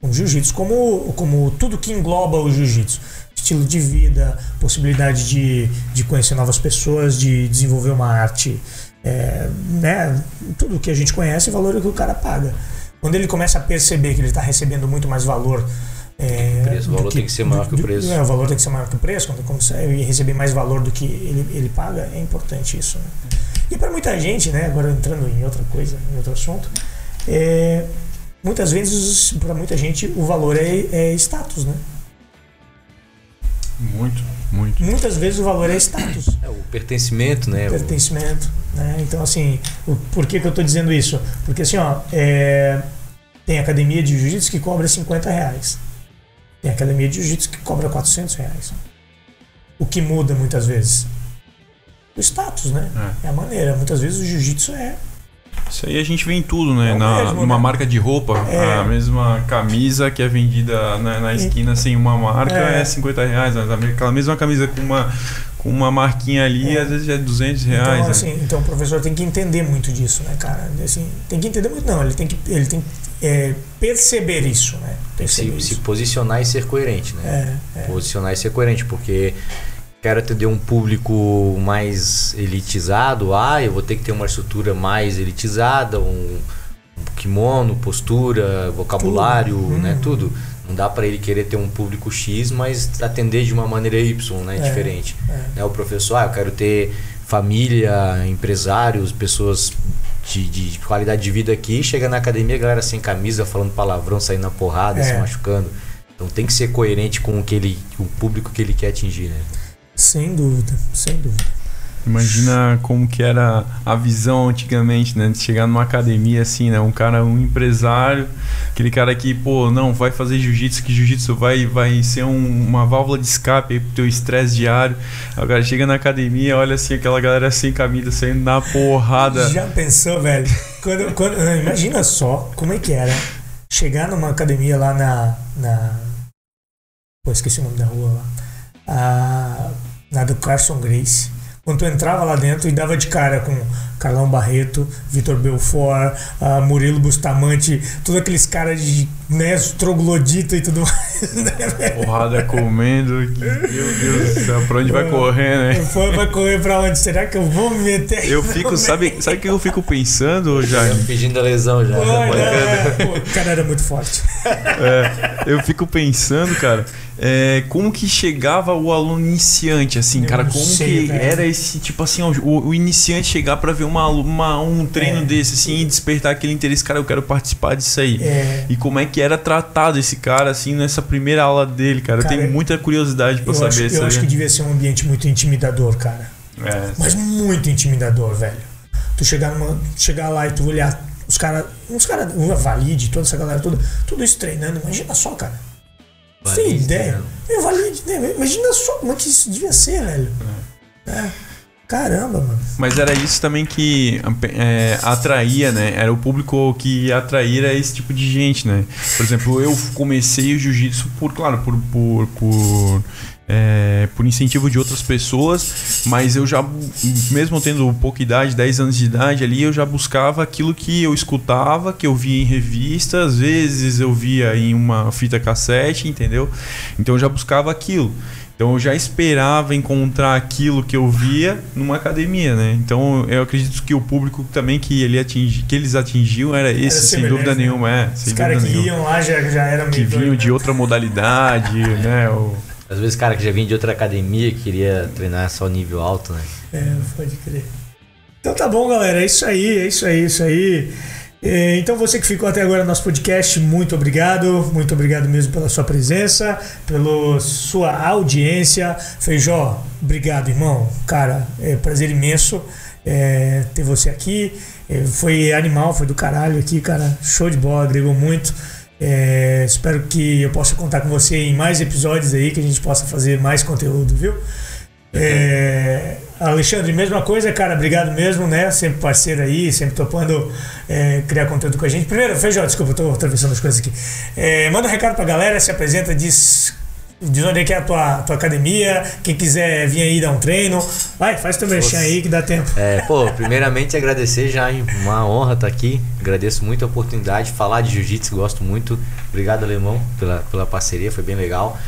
Como jiu-jitsu, como, como tudo que engloba o jiu-jitsu estilo de vida, possibilidade de, de conhecer novas pessoas, de desenvolver uma arte, é, né? Tudo que a gente conhece, o valor é que o cara paga. Quando ele começa a perceber que ele está recebendo muito mais valor. É, preço, o valor que, tem que ser maior do, que o preço. É, o valor tem que ser maior que o preço, quando consegue receber mais valor do que ele, ele paga, é importante isso. Né? E para muita gente, né, agora entrando em outra coisa, em outro assunto, é, muitas vezes, para muita gente, o valor é, é status, né? Muito, muito. Muitas vezes o valor é status. É o pertencimento, né? O pertencimento. Né? Então, assim, o, por que, que eu estou dizendo isso? Porque, assim, ó, é, tem academia de jiu-jitsu que cobra 50 reais. Tem academia de jiu-jitsu que cobra 400 reais. O que muda muitas vezes? O status, né? É, é a maneira. Muitas vezes o jiu-jitsu é isso aí a gente vê em tudo, né? É na, mesmo, numa né? marca de roupa, é. a mesma camisa que é vendida na, na esquina sem uma marca é, é 50 reais. Aquela mesma camisa com uma, com uma marquinha ali, é. às vezes é 200 reais. Então, né? assim, então o professor tem que entender muito disso, né, cara? Assim, tem que entender muito, não. Ele tem que, ele tem que é, perceber isso, né? Perceber se, isso. se posicionar e ser coerente, né? É, posicionar e ser coerente, porque quero atender um público mais elitizado, ah, eu vou ter que ter uma estrutura mais elitizada, um, kimono, postura, vocabulário, tudo. né, hum. tudo. Não dá para ele querer ter um público X, mas atender de uma maneira Y, né, é, diferente. É. Né, o professor, ah, eu quero ter família, empresários, pessoas de, de, qualidade de vida aqui, chega na academia, galera sem camisa, falando palavrão, saindo na porrada, é. se machucando. Então tem que ser coerente com o que ele, o público que ele quer atingir, né? Sem dúvida, sem dúvida. Imagina como que era a visão antigamente, né? De chegar numa academia assim, né? Um cara, um empresário, aquele cara que, pô, não, vai fazer jiu-jitsu, que jiu-jitsu vai, vai ser um, uma válvula de escape aí pro teu estresse diário. Cara chega na academia, olha assim, aquela galera sem camisa, saindo na porrada. Já pensou, velho? Quando, quando, imagina só como é que era chegar numa academia lá na. na... Pô, esqueci o nome da rua lá. Ah, na do Carson Grace. Quando tu entrava lá dentro e dava de cara com Carlão Barreto, Vitor Belfort, uh, Murilo Bustamante, todos aqueles caras de né, troglodita e tudo mais. [LAUGHS] Né, Porrada comendo. Meu Deus do céu, pra onde vai correr, né? Vai correr pra onde? Será que eu vou me meter? Eu fico, sabe, sabe o que eu fico pensando, já? Pedindo a lesão já. Pô, é, pô, o cara era muito forte. É, eu fico pensando, cara, é, como que chegava o aluno iniciante, assim, eu cara, como sei, que velho. era esse, tipo assim, o, o iniciante chegar para ver uma, uma, um treino é. desse, assim, e despertar aquele interesse, cara, eu quero participar disso aí. É. E como é que era tratado esse cara, assim, nessa primeira aula dele, cara? cara eu tenho muita curiosidade para saber isso. Eu acho que devia ser um ambiente muito intimidador, cara. É. Mas muito intimidador, velho. Tu chegar, numa, chegar lá e tu olhar os caras, uns caras, o Valide, toda essa galera toda, tudo isso treinando, imagina só, cara. Tem ideia? É Valide, né? Imagina só como é que isso devia ser, velho. É. Caramba, mano. Mas era isso também que é, atraía, né? Era o público que atraía esse tipo de gente, né? Por exemplo, eu comecei o jiu-jitsu por, claro, por, por, por é, por incentivo de outras pessoas, mas eu já, mesmo tendo pouca idade, 10 anos de idade ali, eu já buscava aquilo que eu escutava, que eu via em revista, às vezes eu via em uma fita cassete, entendeu? Então eu já buscava aquilo. Então eu já esperava encontrar aquilo que eu via numa academia, né? Então eu acredito que o público também que, ele atingi, que eles atingiam era esse, era sem dúvida né? nenhuma. É, Os caras que nenhuma. iam lá já, já eram Que vinham de né? outra modalidade, [LAUGHS] né? O, às vezes cara que já vinha de outra academia queria treinar só nível alto, né? É, pode crer. Então tá bom, galera. É isso aí, é isso aí, é isso aí. É, então você que ficou até agora no nosso podcast, muito obrigado, muito obrigado mesmo pela sua presença, pela sua audiência. Feijó, obrigado, irmão. Cara, é prazer imenso é, ter você aqui. É, foi animal, foi do caralho aqui, cara. Show de bola, agregou muito. É, espero que eu possa contar com você em mais episódios aí, que a gente possa fazer mais conteúdo, viu? É, Alexandre, mesma coisa, cara, obrigado mesmo, né? Sempre parceiro aí, sempre topando é, criar conteúdo com a gente. Primeiro, Feijão, desculpa, tô atravessando as coisas aqui. É, manda um recado pra galera, se apresenta, diz Diz onde é que é a tua, tua academia, quem quiser vir aí dar um treino. Vai, faz teu mexer aí que dá tempo. É, pô, primeiramente agradecer já, uma honra estar tá aqui. Agradeço muito a oportunidade de falar de jiu-jitsu, gosto muito. Obrigado, Alemão, pela, pela parceria, foi bem legal.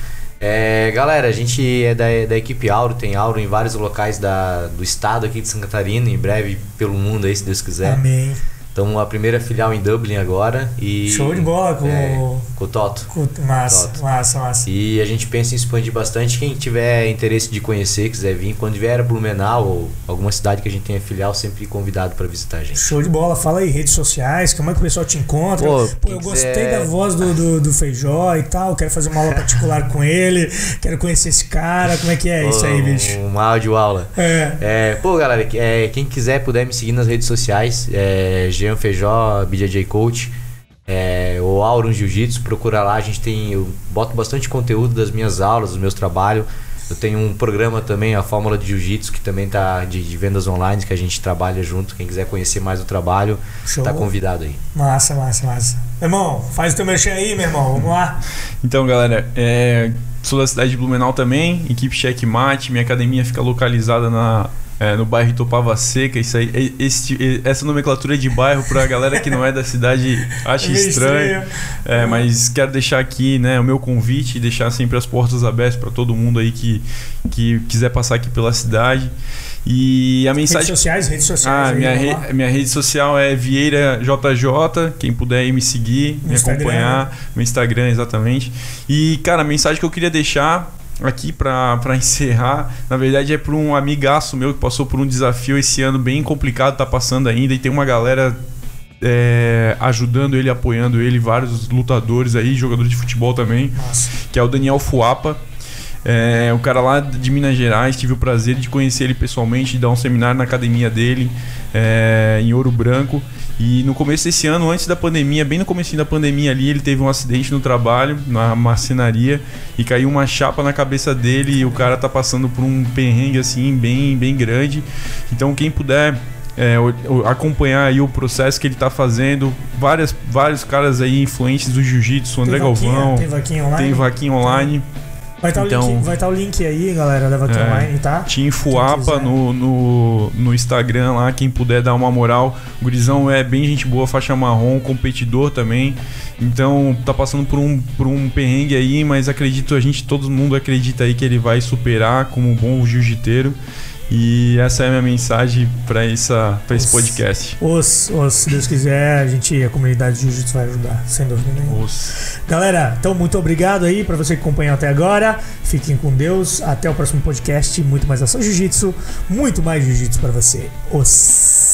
É, galera, a gente é da, da equipe Auro, tem Auro em vários locais da, do estado aqui de Santa Catarina, em breve pelo mundo aí, se Deus quiser. Amém. Então a primeira filial em Dublin agora e show de bola com, é, com o Toto. Com, massa, Toto. massa, massa. E a gente pensa em expandir bastante. Quem tiver interesse de conhecer, quiser vir, quando vier a Blumenau ou alguma cidade que a gente tenha filial, sempre convidado para visitar a gente. Show de bola. Fala aí, redes sociais, como é que o pessoal te encontra? Pô, Pô eu gostei quiser... da voz do, do, do, Feijó e tal. Quero fazer uma aula [LAUGHS] particular com ele. Quero conhecer esse cara. Como é que é Pô, isso aí, bicho? Uma áudio aula. É. é. Pô, galera, é, quem quiser puder me seguir nas redes sociais, é Jean Feijó BJJ Coach, é, o Auron Jiu-Jitsu, procura lá, a gente tem. Eu boto bastante conteúdo das minhas aulas, dos meus trabalhos. Eu tenho um programa também, a Fórmula de Jiu-Jitsu, que também tá de, de, vendas online, que a gente trabalha junto. Quem quiser conhecer mais o trabalho, Show. tá convidado aí. Massa, massa, massa. Meu irmão, faz o teu mexer aí, meu irmão. Vamos lá. Então, galera, é, sou da cidade de Blumenau também, equipe Checkmate. Minha academia fica localizada na é, no bairro Topava Seca, isso aí, é, esse, essa nomenclatura de bairro pra galera que não é da cidade [LAUGHS] acha é estranho. É, mas quero deixar aqui né, o meu convite e deixar sempre as portas abertas para todo mundo aí que, que quiser passar aqui pela cidade. E a mensagem. Redes sociais, redes sociais. Ah, minha, re... minha rede social é Vieira JJ. Quem puder ir me seguir, me acompanhar. Né? Meu Instagram, exatamente. E, cara, a mensagem que eu queria deixar aqui para encerrar, na verdade é para um amigaço meu que passou por um desafio esse ano bem complicado, tá passando ainda e tem uma galera é, ajudando ele, apoiando ele, vários lutadores aí, jogadores de futebol também, Nossa. que é o Daniel Fuapa. É, o cara lá de Minas Gerais, tive o prazer de conhecer ele pessoalmente, de dar um seminário na academia dele, é, em Ouro Branco. E no começo desse ano, antes da pandemia, bem no começo da pandemia ali, ele teve um acidente no trabalho, na marcenaria, e caiu uma chapa na cabeça dele e o cara tá passando por um perrengue assim, bem, bem grande. Então quem puder é, acompanhar aí o processo que ele está fazendo. Várias, vários caras aí influentes do jiu-jitsu, André vaquinha, Galvão. Tem vaquinha online. Tem vaquinha online. Vai estar então, o, link, tá o link aí, galera, da Vaca é, Online, tá? Team Fuapa no, no, no Instagram lá, quem puder dar uma moral. O Gurizão é bem gente boa, faixa marrom, competidor também. Então tá passando por um, por um perrengue aí, mas acredito, a gente, todo mundo acredita aí que ele vai superar como um bom jiu-jiteiro. E essa é a minha mensagem para esse podcast. Os, os, se Deus quiser, a gente, a comunidade de Jiu-Jitsu vai ajudar, sem dúvida nenhuma. Os. Galera, então muito obrigado aí para você que acompanhou até agora. Fiquem com Deus. Até o próximo podcast. Muito mais ação Jiu-Jitsu, muito mais Jiu-Jitsu para você. Os.